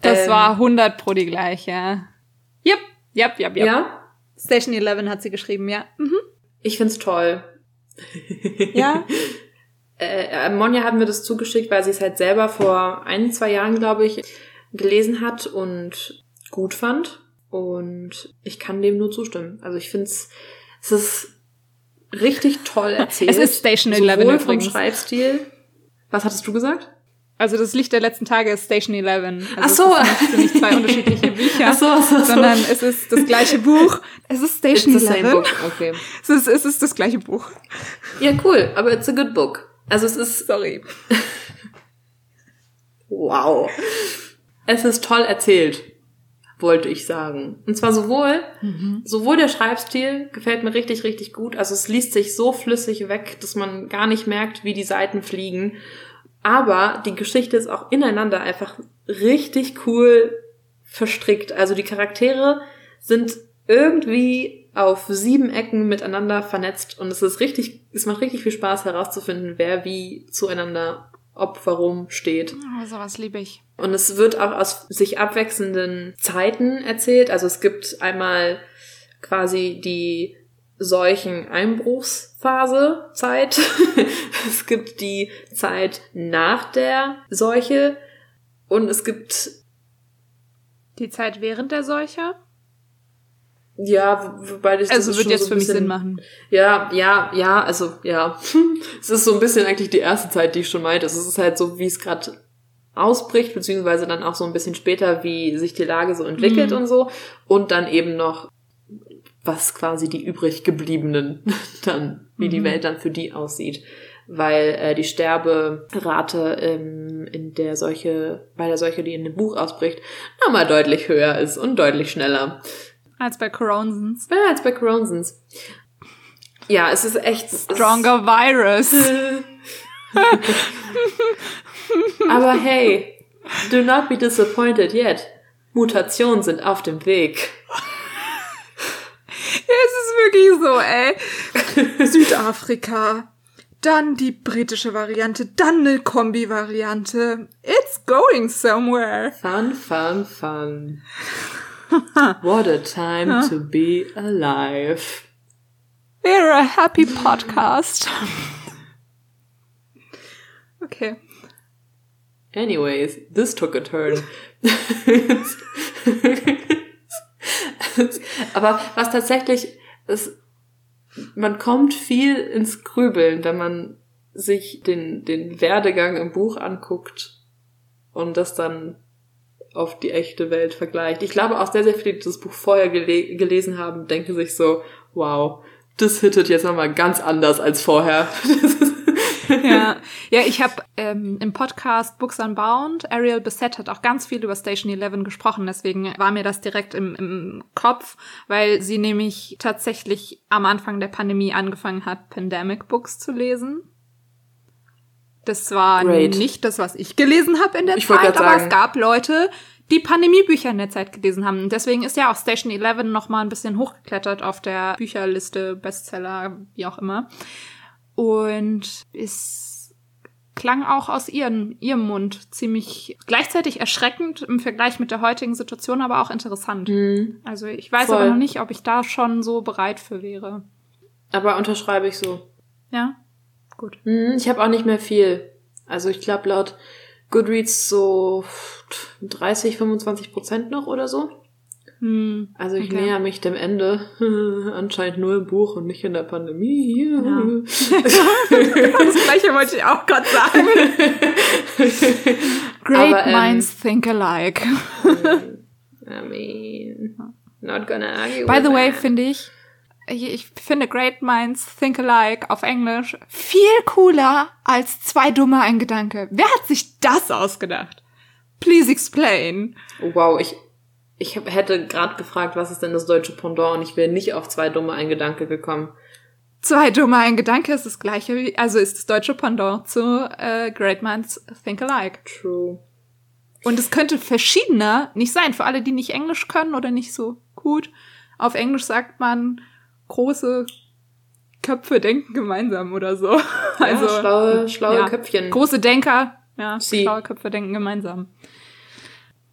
S2: Das
S1: Ähm,
S2: war 100 pro die gleiche. Yep, yep, yep, yep.
S1: Ja,
S2: Station 11 hat sie geschrieben, ja. Mhm.
S1: ich find's toll.
S2: Ja.
S1: äh, Monja hat mir das zugeschickt, weil sie es halt selber vor ein, zwei Jahren, glaube ich, gelesen hat und gut fand. Und ich kann dem nur zustimmen. Also ich finde es, es ist richtig toll erzählt.
S2: Es ist Station 11
S1: Sowohl vom. Schreibstil. Was hattest du gesagt?
S2: Also das Licht der letzten Tage ist Station 11. Also
S1: Ach so.
S2: Es sind nicht zwei unterschiedliche Bücher,
S1: Ach so, ach so,
S2: sondern es ist das gleiche Buch. Es ist
S1: It's
S2: Station 11.
S1: book. Okay.
S2: Es ist, es ist das gleiche Buch.
S1: Ja, cool. Aber it's a good book. Also es ist,
S2: Sorry.
S1: wow. Es ist toll erzählt, wollte ich sagen. Und zwar sowohl, sowohl der Schreibstil gefällt mir richtig, richtig gut. Also es liest sich so flüssig weg, dass man gar nicht merkt, wie die Seiten fliegen. Aber die Geschichte ist auch ineinander einfach richtig cool verstrickt. Also die Charaktere sind irgendwie auf sieben Ecken miteinander vernetzt und es ist richtig, es macht richtig viel Spaß herauszufinden, wer wie zueinander, ob, warum steht.
S2: Oh, sowas liebe ich.
S1: Und es wird auch aus sich abwechselnden Zeiten erzählt. Also es gibt einmal quasi die Seuchen-Einbruchsphase Zeit. es gibt die Zeit nach der Seuche. Und es gibt,
S2: Die Zeit während der Seuche?
S1: Ja, wobei das
S2: Also wird jetzt
S1: so
S2: für mich
S1: bisschen-
S2: Sinn machen.
S1: Ja, ja, ja, also ja. es ist so ein bisschen eigentlich die erste Zeit, die ich schon meinte. Es ist halt so, wie es gerade ausbricht, beziehungsweise dann auch so ein bisschen später, wie sich die Lage so entwickelt
S2: Mhm.
S1: und so. Und dann eben noch, was quasi die übrig gebliebenen dann, wie die
S2: Mhm.
S1: Welt dann für die aussieht. Weil äh, die Sterberate ähm, in der Seuche, bei der Seuche, die in dem Buch ausbricht, nochmal deutlich höher ist und deutlich schneller.
S2: Als bei Coronsons.
S1: Ja, als bei Coronsons. Ja, es ist echt
S2: Stronger Virus.
S1: Aber hey, do not be disappointed yet. Mutationen sind auf dem Weg.
S2: Es ist wirklich so, ey. Südafrika. Dann die britische Variante, dann eine Kombi-Variante. It's going somewhere.
S1: Fun, fun, fun. What a time to be alive.
S2: We're a happy podcast. Okay.
S1: Anyways, this took a turn. Aber was tatsächlich ist, man kommt viel ins Grübeln, wenn man sich den, den Werdegang im Buch anguckt und das dann auf die echte Welt vergleicht. Ich glaube auch sehr, sehr viele, die das Buch vorher gele gelesen haben, denken sich so, wow, das hittet jetzt nochmal ganz anders als vorher.
S2: Ja, ja ich habe ähm, im Podcast Books Unbound, Ariel Bissett hat auch ganz viel über Station 11 gesprochen, deswegen war mir das direkt im, im Kopf, weil sie nämlich tatsächlich am Anfang der Pandemie angefangen hat, Pandemic Books zu lesen. Das war
S1: Great.
S2: nicht das, was ich gelesen habe in der
S1: Ich
S2: Zeit, aber
S1: sagen.
S2: es gab Leute, die Pandemiebücher in der Zeit gelesen haben. Und deswegen ist ja auch Station 11 noch mal ein bisschen hochgeklettert auf der Bücherliste, Bestseller, wie auch immer. Und es klang auch aus ihren, ihrem Mund ziemlich gleichzeitig erschreckend im Vergleich mit der heutigen Situation, aber auch interessant.
S1: Mhm.
S2: Also ich weiß
S1: Voll.
S2: aber noch nicht, ob ich da schon so bereit für wäre.
S1: Aber unterschreibe ich so.
S2: Ja, gut.
S1: Hm, Ich habe auch nicht mehr viel. Also ich glaube laut Goodreads so 30, 25 Prozent noch oder so.
S2: Hm.
S1: Also ich
S2: Okay.
S1: näher mich dem Ende. Anscheinend nur im Buch und nicht in der Pandemie.
S2: Das gleiche wollte ich auch gerade sagen. Great
S1: Aber, ähm,
S2: minds think alike.
S1: I mean, not gonna argue.
S2: By the way, finde ich, ich finde Great Minds Think Alike auf Englisch viel cooler als zwei dumme ein Gedanke. Wer hat sich das ausgedacht? Please explain.
S1: Wow, ich, ich hätte gerade gefragt, was ist denn das deutsche Pendant und ich wäre nicht auf zwei dumme ein Gedanke gekommen.
S2: Zwei dumme ein Gedanke ist das gleiche, wie, also ist das deutsche Pendant zu äh, Great Minds Think Alike.
S1: True.
S2: Und es könnte verschiedener nicht sein, für alle, die nicht Englisch können oder nicht so gut. Auf Englisch sagt man, große Köpfe denken gemeinsam oder so. Also
S1: ja, schlaue, schlaue
S2: ja.
S1: Köpfchen.
S2: Große Denker, ja,
S1: Sie.
S2: schlaue Köpfe denken gemeinsam.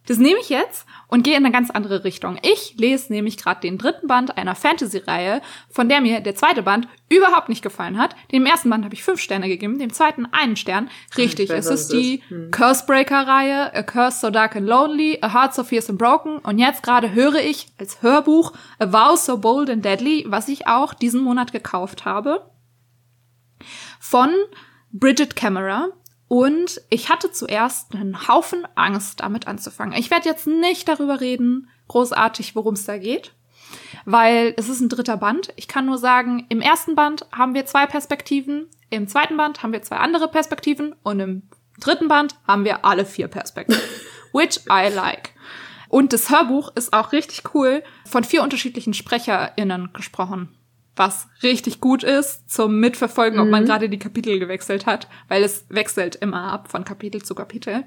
S2: Das nehme ich jetzt und gehe in eine ganz andere Richtung. Ich lese nämlich gerade den dritten Band einer Fantasy-Reihe, von der mir der zweite Band überhaupt nicht gefallen hat. Dem ersten Band habe ich fünf Sterne gegeben, dem zweiten einen Stern. Richtig,
S1: Ich weiß,
S2: es ist die.
S1: Hm.
S2: Cursebreaker-Reihe, A Curse So Dark and Lonely, A Heart So Fierce and Broken. Und jetzt gerade höre ich als Hörbuch A Vow So Bold and Deadly, was ich auch diesen Monat gekauft habe von Bridget Camera. Und ich hatte zuerst einen Haufen Angst, damit anzufangen. Ich werde jetzt nicht darüber reden, großartig, worum es da geht, weil es ist ein dritter Band. Ich kann nur sagen, im ersten Band haben wir zwei Perspektiven, im zweiten Band haben wir zwei andere Perspektiven und im dritten Band haben wir alle vier Perspektiven, which I like. Und das Hörbuch ist auch richtig cool, von vier unterschiedlichen SprecherInnen gesprochen. Was richtig gut ist zum Mitverfolgen, ob man gerade die Kapitel gewechselt hat, weil es wechselt immer ab von Kapitel zu Kapitel.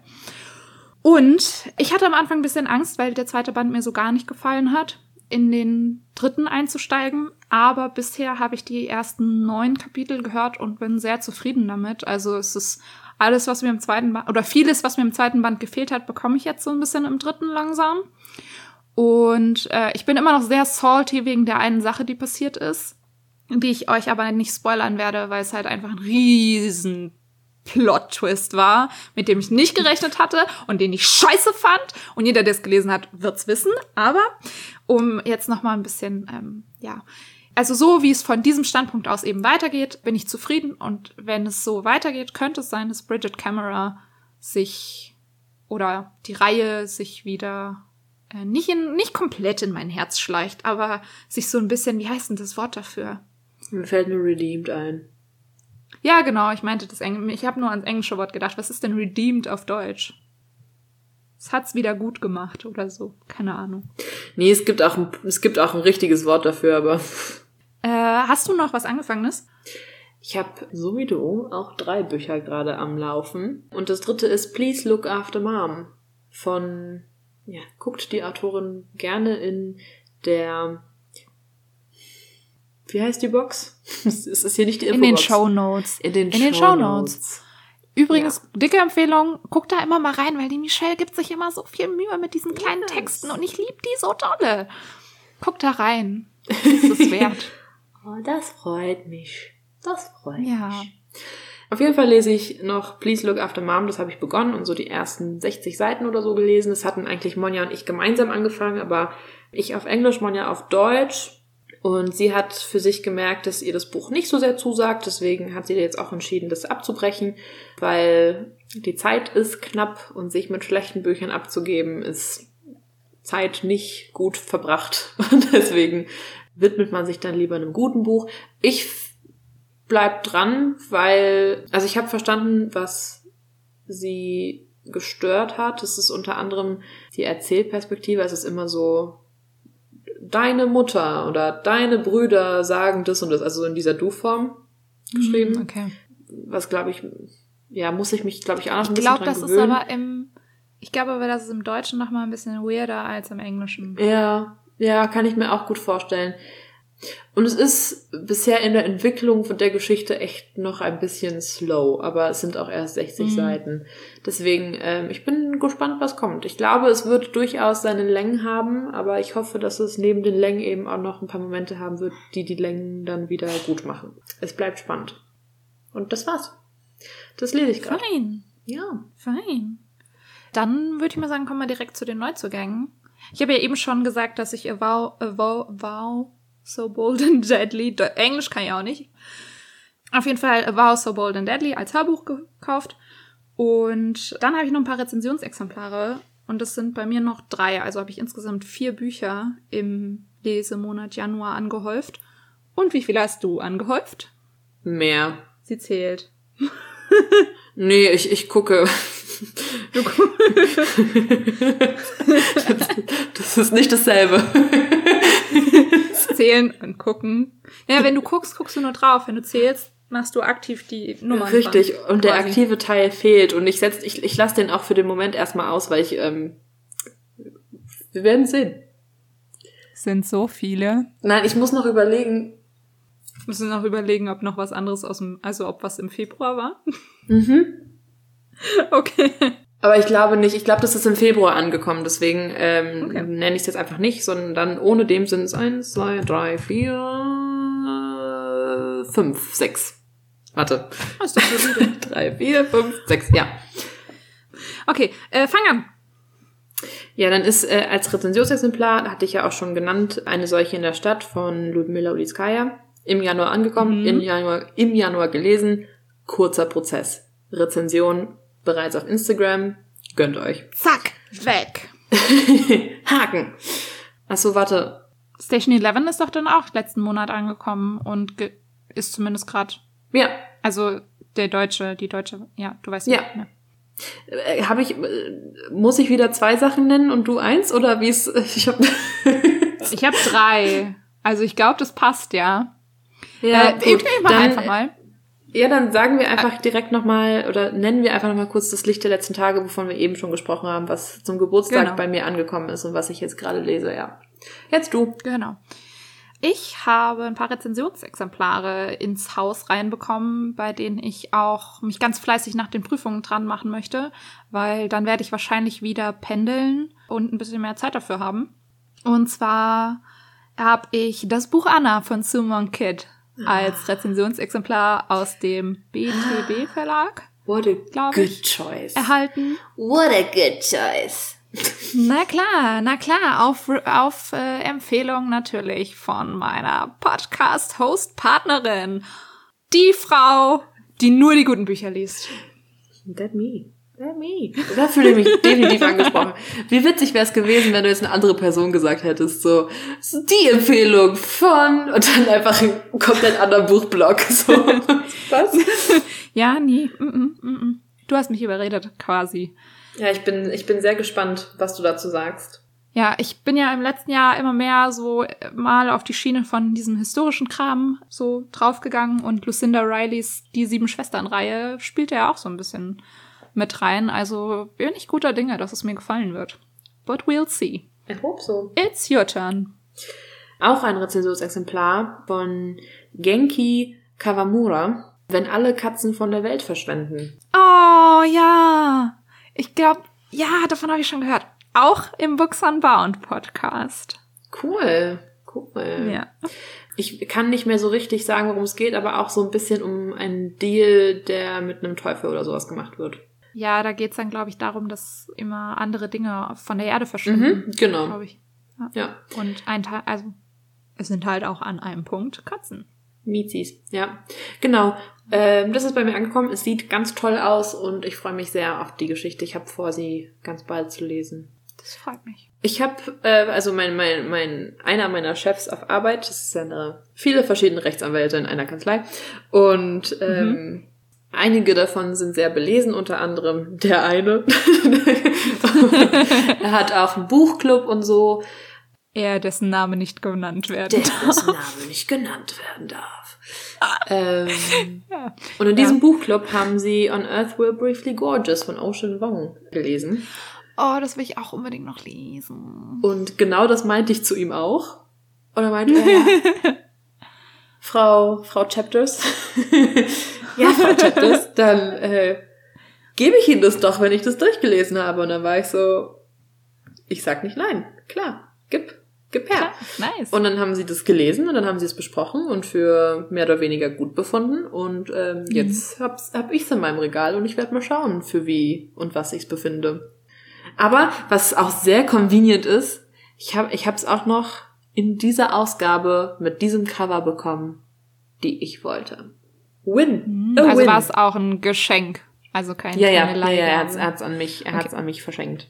S2: Und ich hatte am Anfang ein bisschen Angst, weil der zweite Band mir so gar nicht gefallen hat, in den dritten einzusteigen. Aber bisher habe ich die ersten neun Kapitel gehört und bin sehr zufrieden damit. Also es ist alles, was mir im zweiten Band, oder vieles, was mir im zweiten Band gefehlt hat, bekomme ich jetzt so ein bisschen im dritten langsam. Und äh, ich bin immer noch sehr salty wegen der einen Sache, die passiert ist, die ich euch aber nicht spoilern werde, weil es halt einfach ein riesen Plot-Twist war, mit dem ich nicht gerechnet hatte und den ich scheiße fand. Und jeder, der es gelesen hat, wird's wissen. Aber um jetzt noch mal ein bisschen, ähm, ja, also so wie es von diesem Standpunkt aus eben weitergeht, bin ich zufrieden. Und wenn es so weitergeht, könnte es sein, dass Bridget Camera sich oder die Reihe sich wieder äh, nicht in nicht komplett in mein Herz schleicht, aber sich so ein bisschen, wie heißt denn das Wort dafür?
S1: Mir fällt nur redeemed ein.
S2: Ja, genau, ich meinte das Englische. Ich habe nur ans englische Wort gedacht. Was ist denn redeemed auf Deutsch? Es hat's wieder gut gemacht oder so. Keine Ahnung.
S1: Nee, es gibt auch ein, es gibt auch ein richtiges Wort dafür, aber
S2: Äh, hast du noch was Angefangenes?
S1: ich habe so wie du auch drei Bücher gerade am Laufen. Und das dritte ist Please Look After Mom von, ja, guckt die Autorin gerne in der, wie heißt die Box? Es ist hier nicht die
S2: In den. Show Notes.
S1: In den,
S2: In den
S1: Shownotes.
S2: Übrigens, dicke Empfehlung, guck da immer mal rein, weil die Michelle gibt sich immer so viel Mühe mit diesen kleinen
S1: Yes.
S2: Texten und ich liebe die so dolle. Guck da rein. Das ist es wert.
S1: Oh, das freut mich. Das freut
S2: Ja.
S1: mich. Auf jeden Fall lese ich noch Please Look After Mom, das habe ich begonnen und so die ersten 60 Seiten oder so gelesen. Das hatten eigentlich Monja und ich gemeinsam angefangen, aber ich auf Englisch, Monja auf Deutsch. Und sie hat für sich gemerkt, dass ihr das Buch nicht so sehr zusagt. Deswegen hat sie jetzt auch entschieden, das abzubrechen, weil die Zeit ist knapp und sich mit schlechten Büchern abzugeben ist Zeit nicht gut verbracht. Und deswegen widmet man sich dann lieber einem guten Buch. Ich f- bleib dran, weil, also ich habe verstanden, was sie gestört hat. Es ist unter anderem die Erzählperspektive. Es ist immer so, deine Mutter oder deine Brüder sagen das und das, also so in dieser Du-Form geschrieben.
S2: Okay.
S1: Was glaube ich, ja, muss ich mich, glaube ich, auch noch ein
S2: Ich
S1: bisschen
S2: glaube,
S1: dran
S2: das ist
S1: gewöhnen.
S2: aber im, ich glaube aber, das ist im Deutschen noch mal ein bisschen weirder als im Englischen.
S1: Ja, ja, kann ich mir auch gut vorstellen. Und es ist bisher in der Entwicklung von der Geschichte echt noch ein bisschen slow, aber es sind auch erst 60
S2: Mhm.
S1: Seiten. Deswegen, ähm, ich bin gespannt, was kommt. Ich glaube, es wird durchaus seine Längen haben, aber ich hoffe, dass es neben den Längen eben auch noch ein paar Momente haben wird, die die Längen dann wieder gut machen. Es bleibt spannend. Und das war's. Das lese ich gerade.
S2: Fein.
S1: Ja.
S2: Fein. Dann würde ich mal sagen, kommen wir direkt zu den Neuzugängen. Ich habe ja eben schon gesagt, dass ich Avow, Avow So Bold and Deadly, De Englisch kann ich auch nicht. Auf jeden Fall Avow So Bold and Deadly als Hörbuch gekauft. Und dann habe ich noch ein paar Rezensionsexemplare. Und das sind bei mir noch drei. Also habe ich insgesamt vier Bücher im Lesemonat Januar angehäuft. Und wie viel hast du angehäuft?
S1: Mehr.
S2: Sie zählt.
S1: Nee, ich, ich gucke.
S2: Du gu-
S1: das, das ist nicht dasselbe.
S2: zählen und gucken. Ja, wenn du guckst, guckst du nur drauf. Wenn du zählst, machst du aktiv die Nummern.
S1: Richtig,
S2: dran,
S1: und der
S2: quasi.
S1: aktive Teil fehlt. Und ich setz, ich, ich lasse den auch für den Moment erstmal aus, weil ich, ähm, wir werden sehen.
S2: Sind so viele.
S1: Nein, ich muss noch überlegen.
S2: Müssen noch überlegen, ob noch was anderes aus dem, also ob was im Februar war.
S1: Mhm.
S2: Okay.
S1: Aber ich glaube nicht. Ich glaube, das ist im Februar angekommen. Deswegen ähm,
S2: Okay.
S1: nenne ich es jetzt einfach nicht, sondern dann ohne dem sind es eins, zwei, drei, vier, fünf, sechs. Warte.
S2: Das ist doch solide.
S1: Drei, vier, fünf, sechs, ja.
S2: Okay, äh, fang an.
S1: Ja, dann ist äh, als Rezensionsexemplar, hatte ich ja auch schon genannt, eine solche in der Stadt von Ludmila Ulitskaya. Im Januar angekommen,
S2: Mhm.
S1: im, Januar, im Januar gelesen. Kurzer Prozess. Rezension bereits auf Instagram. Gönnt euch.
S2: Zack, weg.
S1: Haken. Achso, warte.
S2: Station 11 ist doch dann auch letzten Monat angekommen und ge ist zumindest gerade,
S1: Ja,
S2: also der deutsche, die deutsche, ja, du weißt
S1: Ja.
S2: ne?
S1: äh, habe ich, äh, muss ich wieder zwei Sachen nennen und du eins? Oder wie es, ich hab,
S2: Ich habe drei. Also ich glaube, das passt, ja.
S1: ja,
S2: äh, mal
S1: dann,
S2: einfach mal.
S1: Ja, dann sagen wir einfach direkt nochmal oder nennen wir einfach nochmal kurz das Licht der letzten Tage, wovon wir eben schon gesprochen haben, was zum Geburtstag
S2: Genau.
S1: bei mir angekommen ist und was ich jetzt gerade lese, ja. Jetzt du.
S2: Genau. Ich habe ein paar Rezensionsexemplare ins Haus reinbekommen, bei denen ich auch mich ganz fleißig nach den Prüfungen dran machen möchte, weil dann werde ich wahrscheinlich wieder pendeln und ein bisschen mehr Zeit dafür haben. Und zwar habe ich das Buch Anna von Sumon Kid als Rezensionsexemplar aus dem BTB Verlag.
S1: What a good
S2: ich,
S1: choice.
S2: erhalten.
S1: What a good choice.
S2: Na klar, na klar, auf, auf äh, Empfehlung natürlich von meiner Podcast-Host-Partnerin. Die Frau, die nur die guten Bücher liest.
S1: That me. Me. Da fühle ich mich definitiv angesprochen. Wie witzig wäre es gewesen, wenn du jetzt eine andere Person gesagt hättest, so, die Empfehlung von und dann einfach einen komplett anderen Buchblock. So. Was?
S2: Ja, nie. Mm -mm, mm -mm. Du hast mich überredet, quasi.
S1: Ja, ich bin, ich bin sehr gespannt, was du dazu sagst.
S2: Ja, ich bin ja im letzten Jahr immer mehr so äh, mal auf die Schiene von diesem historischen Kram so draufgegangen und Lucinda Rileys Die Sieben Schwestern-Reihe spielt ja auch so ein bisschen mit rein. Also bin ich guter Dinge, dass es mir gefallen wird. But we'll see.
S1: Ich hope so.
S2: It's your turn.
S1: Auch ein Rezensionsexemplar von Genki Kawamura. Wenn alle Katzen von der Welt verschwenden.
S2: Oh ja. Ich glaube, ja, davon habe ich schon gehört. Auch im Books Unbound Podcast.
S1: Cool. Cool.
S2: Ja.
S1: Ich kann nicht mehr so richtig sagen, worum es geht, aber auch so ein bisschen um einen Deal, der mit einem Teufel oder sowas gemacht wird.
S2: Ja, da geht's dann, glaube ich, darum, dass immer andere Dinge von der Erde verschwinden.
S1: Mhm, genau.
S2: Glaube ich.
S1: Ja.
S2: Und ein Teil, also es sind halt auch an einem Punkt Katzen.
S1: Mizis, ja. Genau. Ähm, das ist bei mir angekommen. Es sieht ganz toll aus und ich freue mich sehr auf die Geschichte. Ich habe vor, sie ganz bald zu lesen.
S2: Das freut mich.
S1: Ich habe, äh, also mein, mein, mein, einer meiner Chefs auf Arbeit, das ist eine, viele verschiedene Rechtsanwälte in einer Kanzlei und ähm, einige davon sind sehr belesen, unter anderem der eine. er hat auch einen Buchclub und so,
S2: Er, dessen Name nicht genannt werden.
S1: der dessen Name nicht genannt werden darf. Ähm,
S2: Ja.
S1: und in diesem Buchclub haben sie On Earth Will Briefly Gorgeous von Ocean Wong gelesen.
S2: Oh, das will ich auch unbedingt noch lesen.
S1: Und genau das meinte ich zu ihm auch. Und er meinte, er, ja, Frau, Frau Chapters. Ja, Chapters, dann äh, gebe ich Ihnen das doch, wenn ich das durchgelesen habe. Und dann war ich so, ich sag nicht nein. Klar, gib, gib her.
S2: Nice.
S1: Und dann haben sie das gelesen und dann haben sie es besprochen und für mehr oder weniger gut befunden. Und ähm, jetzt hab's, hab ich's in meinem Regal und ich werde mal schauen, für wie und was ich's befinde. Aber was auch sehr convenient ist, ich habe ich hab's auch noch in dieser Ausgabe mit diesem Cover bekommen, die ich wollte. Win. A
S2: also war es auch ein Geschenk. Also kein,
S1: ja, ja,
S2: keine
S1: ja, ja, er hat's, er hat's an mich, er hat's an mich verschenkt.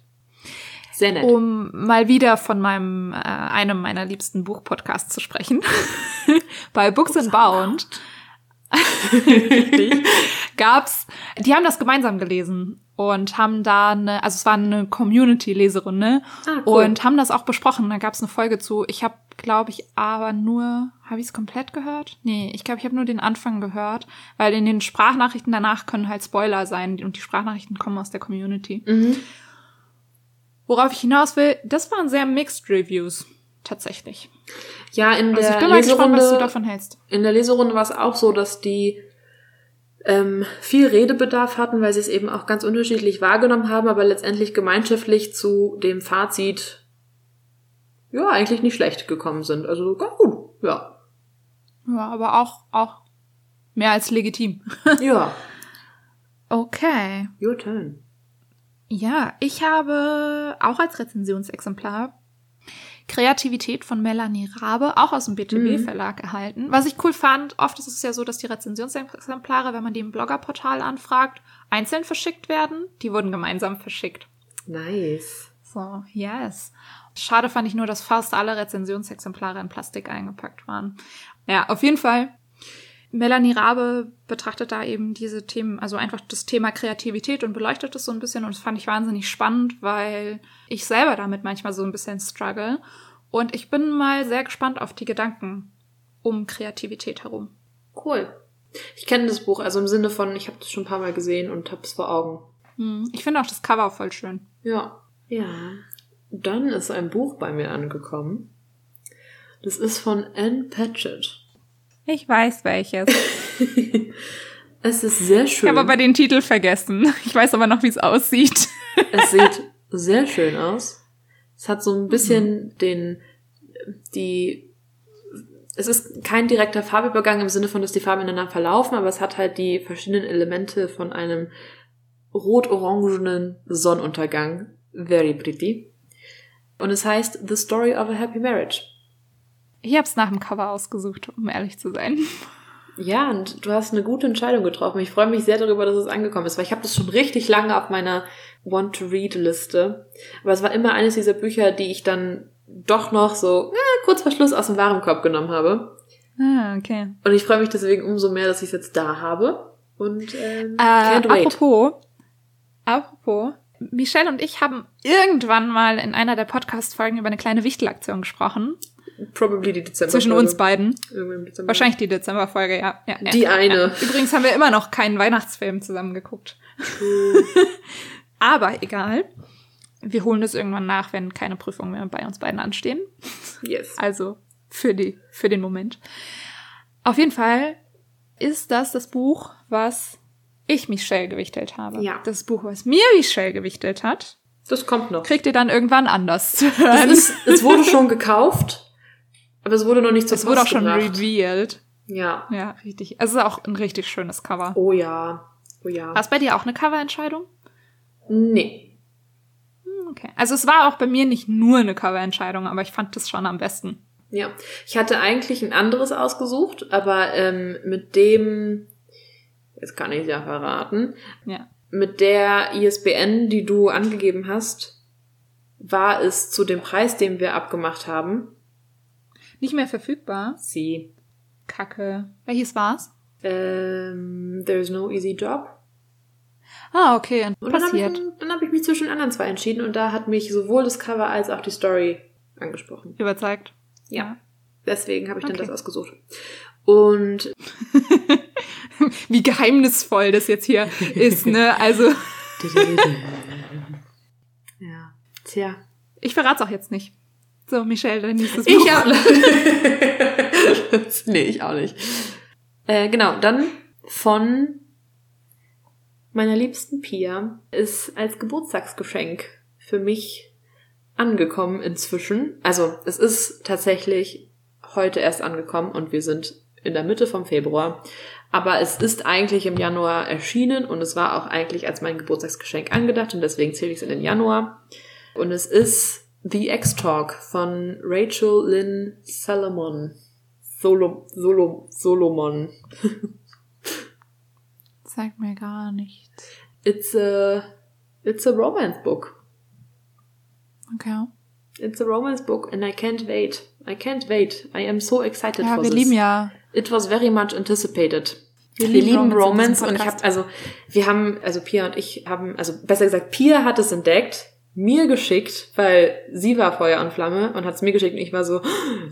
S1: Sehr nett.
S2: Um mal wieder von meinem äh, einem meiner liebsten Buchpodcasts zu sprechen. Bei Books and Bound gab's, die haben das gemeinsam gelesen und haben da eine, also es war eine Community-Leserunde
S1: Ah, cool.
S2: und haben das auch besprochen. Da gab's eine Folge zu. Ich habe, glaube ich, aber nur, habe ich es komplett gehört? Nee, ich glaube, ich habe nur den Anfang gehört, weil in den Sprachnachrichten danach können halt Spoiler sein und die Sprachnachrichten kommen aus der Community.
S1: Mhm.
S2: Worauf ich hinaus will, das waren sehr mixed Reviews. Tatsächlich.
S1: Ja, in
S2: Also
S1: der
S2: ich bin mal gespannt, was du
S1: Leserunde,
S2: davon hältst.
S1: in der Leserunde war es auch so, dass die ähm, viel Redebedarf hatten, weil sie es eben auch ganz unterschiedlich wahrgenommen haben, aber letztendlich gemeinschaftlich zu dem Fazit ja eigentlich nicht schlecht gekommen sind. Also ganz gut, ja.
S2: Ja, aber auch, auch mehr als legitim.
S1: Ja,
S2: Okay.
S1: your turn.
S2: Ja, ich habe auch als Rezensionsexemplar Kreativität von Melanie Rabe, auch aus dem BTB-Verlag erhalten. Was ich cool fand, oft ist es ja so, dass die Rezensionsexemplare, wenn man die im Bloggerportal anfragt, einzeln verschickt werden. Die wurden gemeinsam verschickt.
S1: Nice.
S2: So, yes. Schade fand ich nur, dass fast alle Rezensionsexemplare in Plastik eingepackt waren. Ja, auf jeden Fall. Melanie Rabe betrachtet da eben diese Themen, also einfach das Thema Kreativität und beleuchtet es so ein bisschen und das fand ich wahnsinnig spannend, weil ich selber damit manchmal so ein bisschen struggle. Und ich bin mal sehr gespannt auf die Gedanken um Kreativität herum.
S1: Cool. Ich kenne das Buch, also im Sinne von, ich habe das schon ein paar Mal gesehen und habe es vor Augen.
S2: Hm, Ich finde auch das Cover voll schön.
S1: Ja. Ja. Dann ist ein Buch bei mir angekommen. Das ist von Anne Patchett.
S2: Ich weiß welches.
S1: es ist sehr
S2: Ich
S1: schön.
S2: habe aber den Titel vergessen. Ich weiß aber noch, wie es aussieht.
S1: es sieht sehr schön aus. Es hat so ein bisschen den, die es ist kein direkter Farbübergang im Sinne von, dass die Farben ineinander verlaufen, aber es hat halt die verschiedenen Elemente von einem rot-orangenen Sonnenuntergang. Very pretty. Und es heißt The Story of a Happy Marriage.
S2: Ich habe es nach dem Cover ausgesucht, um ehrlich zu sein.
S1: Ja, und du hast eine gute Entscheidung getroffen. Ich freue mich sehr darüber, dass es angekommen ist, weil ich habe das schon richtig lange auf meiner Want-to-Read-Liste. Aber es war immer eines dieser Bücher, die ich dann doch noch so äh, kurz vor Schluss aus dem Warenkorb genommen habe.
S2: Ah, okay.
S1: Und ich freue mich deswegen umso mehr, dass ich es jetzt da habe. Und ähm,
S2: Äh,
S1: can't wait.
S2: apropos, apropos, Michelle und ich haben irgendwann mal in einer der Podcast-Folgen über eine kleine Wichtelaktion gesprochen.
S1: Probably die Dezember.
S2: Zwischen uns beiden.
S1: Dezember.
S2: Wahrscheinlich die Dezemberfolge, ja. ja,
S1: Die
S2: ja,
S1: eine.
S2: Ja. Übrigens haben wir immer noch keinen Weihnachtsfilm zusammen geguckt. Aber egal. Wir holen das irgendwann nach, wenn keine Prüfungen mehr bei uns beiden anstehen.
S1: Yes.
S2: Also für, die, für den Moment. Auf jeden Fall ist das das Buch, was ich Michelle gewichtelt habe.
S1: Ja.
S2: Das Buch, was mir Michelle gewichtelt hat,
S1: Das kommt noch.
S2: kriegt ihr dann irgendwann anders zu
S1: Es,
S2: hören.
S1: ist, es wurde schon gekauft, aber es wurde noch nicht zur
S2: Es wurde auch schon
S1: gebracht.
S2: revealed.
S1: Ja.
S2: Ja, richtig. Es ist auch ein richtig schönes Cover.
S1: Oh ja. Oh ja.
S2: War es bei dir auch eine Coverentscheidung?
S1: Nee.
S2: Hm, Okay. Also es war auch bei mir nicht nur eine Coverentscheidung, aber ich fand das schon am besten.
S1: Ja. Ich hatte eigentlich ein anderes ausgesucht, aber ähm, mit dem, jetzt kann ich ja verraten,
S2: Ja.
S1: mit der ISBN, die du angegeben hast, war es zu dem Preis, den wir abgemacht haben.
S2: Nicht mehr verfügbar.
S1: Sie.
S2: Kacke. Welches war's?
S1: Ähm, There's no easy job.
S2: Ah, okay.
S1: Und dann habe ich,
S2: Passiert.
S1: dann hab ich mich zwischen den anderen zwei entschieden und da hat mich sowohl das Cover als auch die Story angesprochen.
S2: Überzeugt.
S1: Ja. Deswegen habe ich dann
S2: Okay.
S1: das ausgesucht. Und
S2: Wie geheimnisvoll das jetzt hier ist, ne? Also,
S1: ja. Tja.
S2: ich verrat's auch jetzt nicht. So, Michelle, dein nächstes
S1: Ich
S2: Buch.
S1: auch. nee, ich auch nicht. Äh, genau, dann von meiner liebsten Pia ist als Geburtstagsgeschenk für mich angekommen inzwischen. Also es ist tatsächlich heute erst angekommen und wir sind in der Mitte vom Februar. Aber es ist eigentlich im Januar erschienen und es war auch eigentlich als mein Geburtstagsgeschenk angedacht und deswegen zähle ich es in den Januar. Und es ist The X-Talk von Rachel Lynn Solomon. Solo, Solo, Solomon.
S2: Sagt mir gar nichts.
S1: It's a, it's a romance book.
S2: Okay.
S1: It's a romance book and I can't wait. I can't wait. I am so excited
S2: Ja,
S1: for
S2: wir
S1: this.
S2: lieben ja.
S1: It was very much anticipated.
S2: Wir
S1: Wir,
S2: lieben Romance
S1: Romance und ich habe
S2: Podcast.
S1: also wir haben also Pia und ich haben also besser gesagt Pia hat es entdeckt, mir geschickt, weil sie war Feuer und Flamme und hat es mir geschickt und ich war so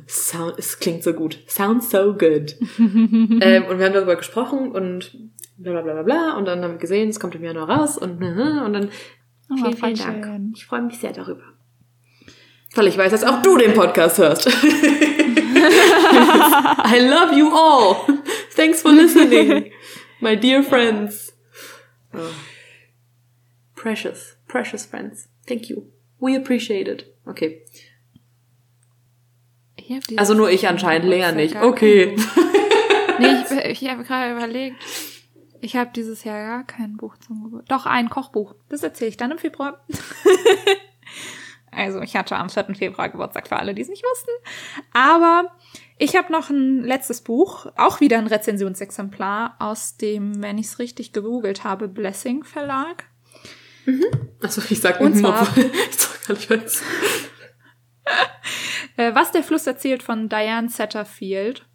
S1: Sound, es klingt so gut, sounds so good. ähm, und wir haben darüber gesprochen und bla bla bla bla bla und dann haben wir gesehen, es kommt im Januar raus und und dann
S2: Oh,
S1: vielen, vielen Dank.
S2: schön.
S1: Ich freue mich sehr darüber. Weil ich weiß, dass auch du den Podcast hörst. I love you all. Thanks for listening, my dear friends. Oh. Precious, precious friends. Thank you. We appreciate it. Okay. Also nur ich anscheinend, Lea nicht. Okay.
S2: Nee, ich, ich habe gerade überlegt. Ich habe dieses Jahr gar kein Buch zum Geburtstag. Doch, ein Kochbuch. Das erzähle ich dann im Februar. also, ich hatte am 4. Februar Geburtstag für alle, die es nicht wussten. Aber ich habe noch ein letztes Buch, auch wieder ein Rezensionsexemplar aus dem, wenn ich es richtig gegoogelt habe, Blessing Verlag.
S1: Also ich sag
S2: Und
S1: mhm,
S2: zwar-
S1: obwohl ich doch gar nicht weiß.
S2: Äh, Was der Fluss erzählt von Diane Setterfield.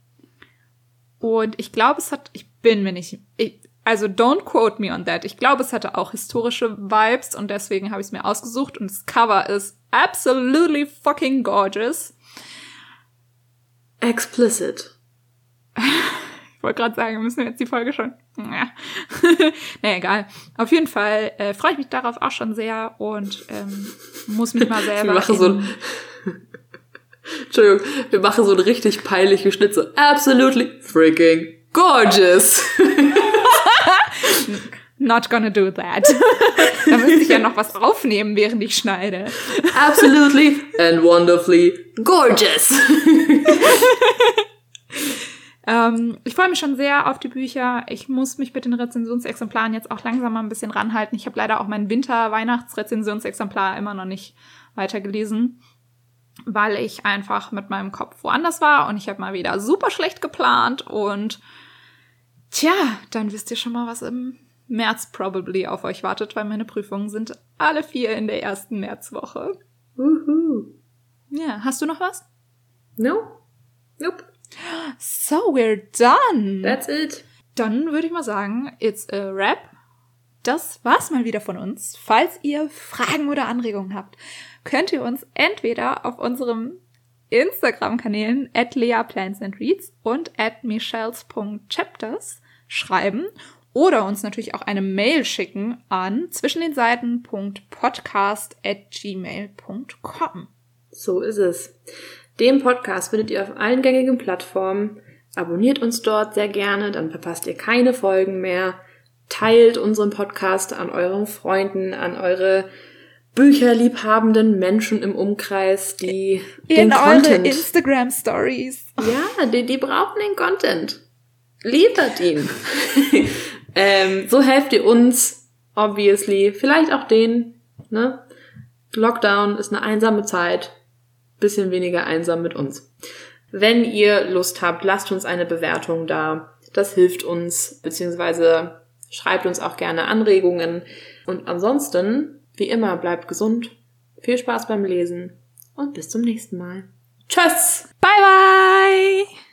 S2: Und ich glaube, es hat, ich bin mir nicht, ich, also don't quote me on that. Ich glaube, es hatte auch historische Vibes und deswegen habe ich es mir ausgesucht und das Cover ist absolutely fucking gorgeous.
S1: Explicit.
S2: Ich wollte gerade sagen, müssen wir jetzt die Folge schon. Ja. naja, egal. Auf jeden Fall äh, freue ich mich darauf auch schon sehr und ähm, muss mich mal selber.
S1: Wir machen so
S2: in-
S1: ein, Entschuldigung, wir machen so eine richtig peinliche Schnitze. Absolutely freaking gorgeous.
S2: Not gonna do that. da müsste ich ja noch was aufnehmen, während ich schneide.
S1: Absolutely and wonderfully gorgeous.
S2: Ähm, ich freue mich schon sehr auf die Bücher. Ich muss mich mit den Rezensionsexemplaren jetzt auch langsam mal ein bisschen ranhalten. Ich habe leider auch mein Winter-Weihnachts-Rezensionsexemplar immer noch nicht weitergelesen, weil ich einfach mit meinem Kopf woanders war und ich habe mal wieder super schlecht geplant und tja, dann wisst ihr schon mal, was im März probably auf euch wartet, weil meine Prüfungen sind alle vier in der ersten Märzwoche.
S1: Uhu.
S2: Ja, hast du noch was?
S1: No? Nope.
S2: So, we're done.
S1: That's it.
S2: Dann würde ich mal sagen, it's a wrap. Das war's mal wieder von uns. Falls ihr Fragen oder Anregungen habt, könnt ihr uns entweder auf unserem Instagram-Kanälen at leaplansandreads und at michelles.chapters schreiben oder uns natürlich auch eine Mail schicken an zwischen den Seiten.podcast at gmail.com.
S1: So ist es. Den Podcast findet ihr auf allen gängigen Plattformen. Abonniert uns dort sehr gerne, dann verpasst ihr keine Folgen mehr. Teilt unseren Podcast an euren Freunden, an eure bücherliebhabenden Menschen im Umkreis, die
S2: In
S1: den
S2: eure
S1: Content,
S2: Instagram Stories.
S1: ja, die, die brauchen den Content. Liefert ihn. ähm, so helft ihr uns, obviously, vielleicht auch denen, ne? Lockdown ist eine einsame Zeit. Bisschen weniger einsam mit uns. Wenn ihr Lust habt, lasst uns eine Bewertung da. Das hilft uns, beziehungsweise schreibt uns auch gerne Anregungen. Und ansonsten, wie immer, bleibt gesund. Viel Spaß beim Lesen und bis zum nächsten Mal. Tschüss!
S2: Bye bye!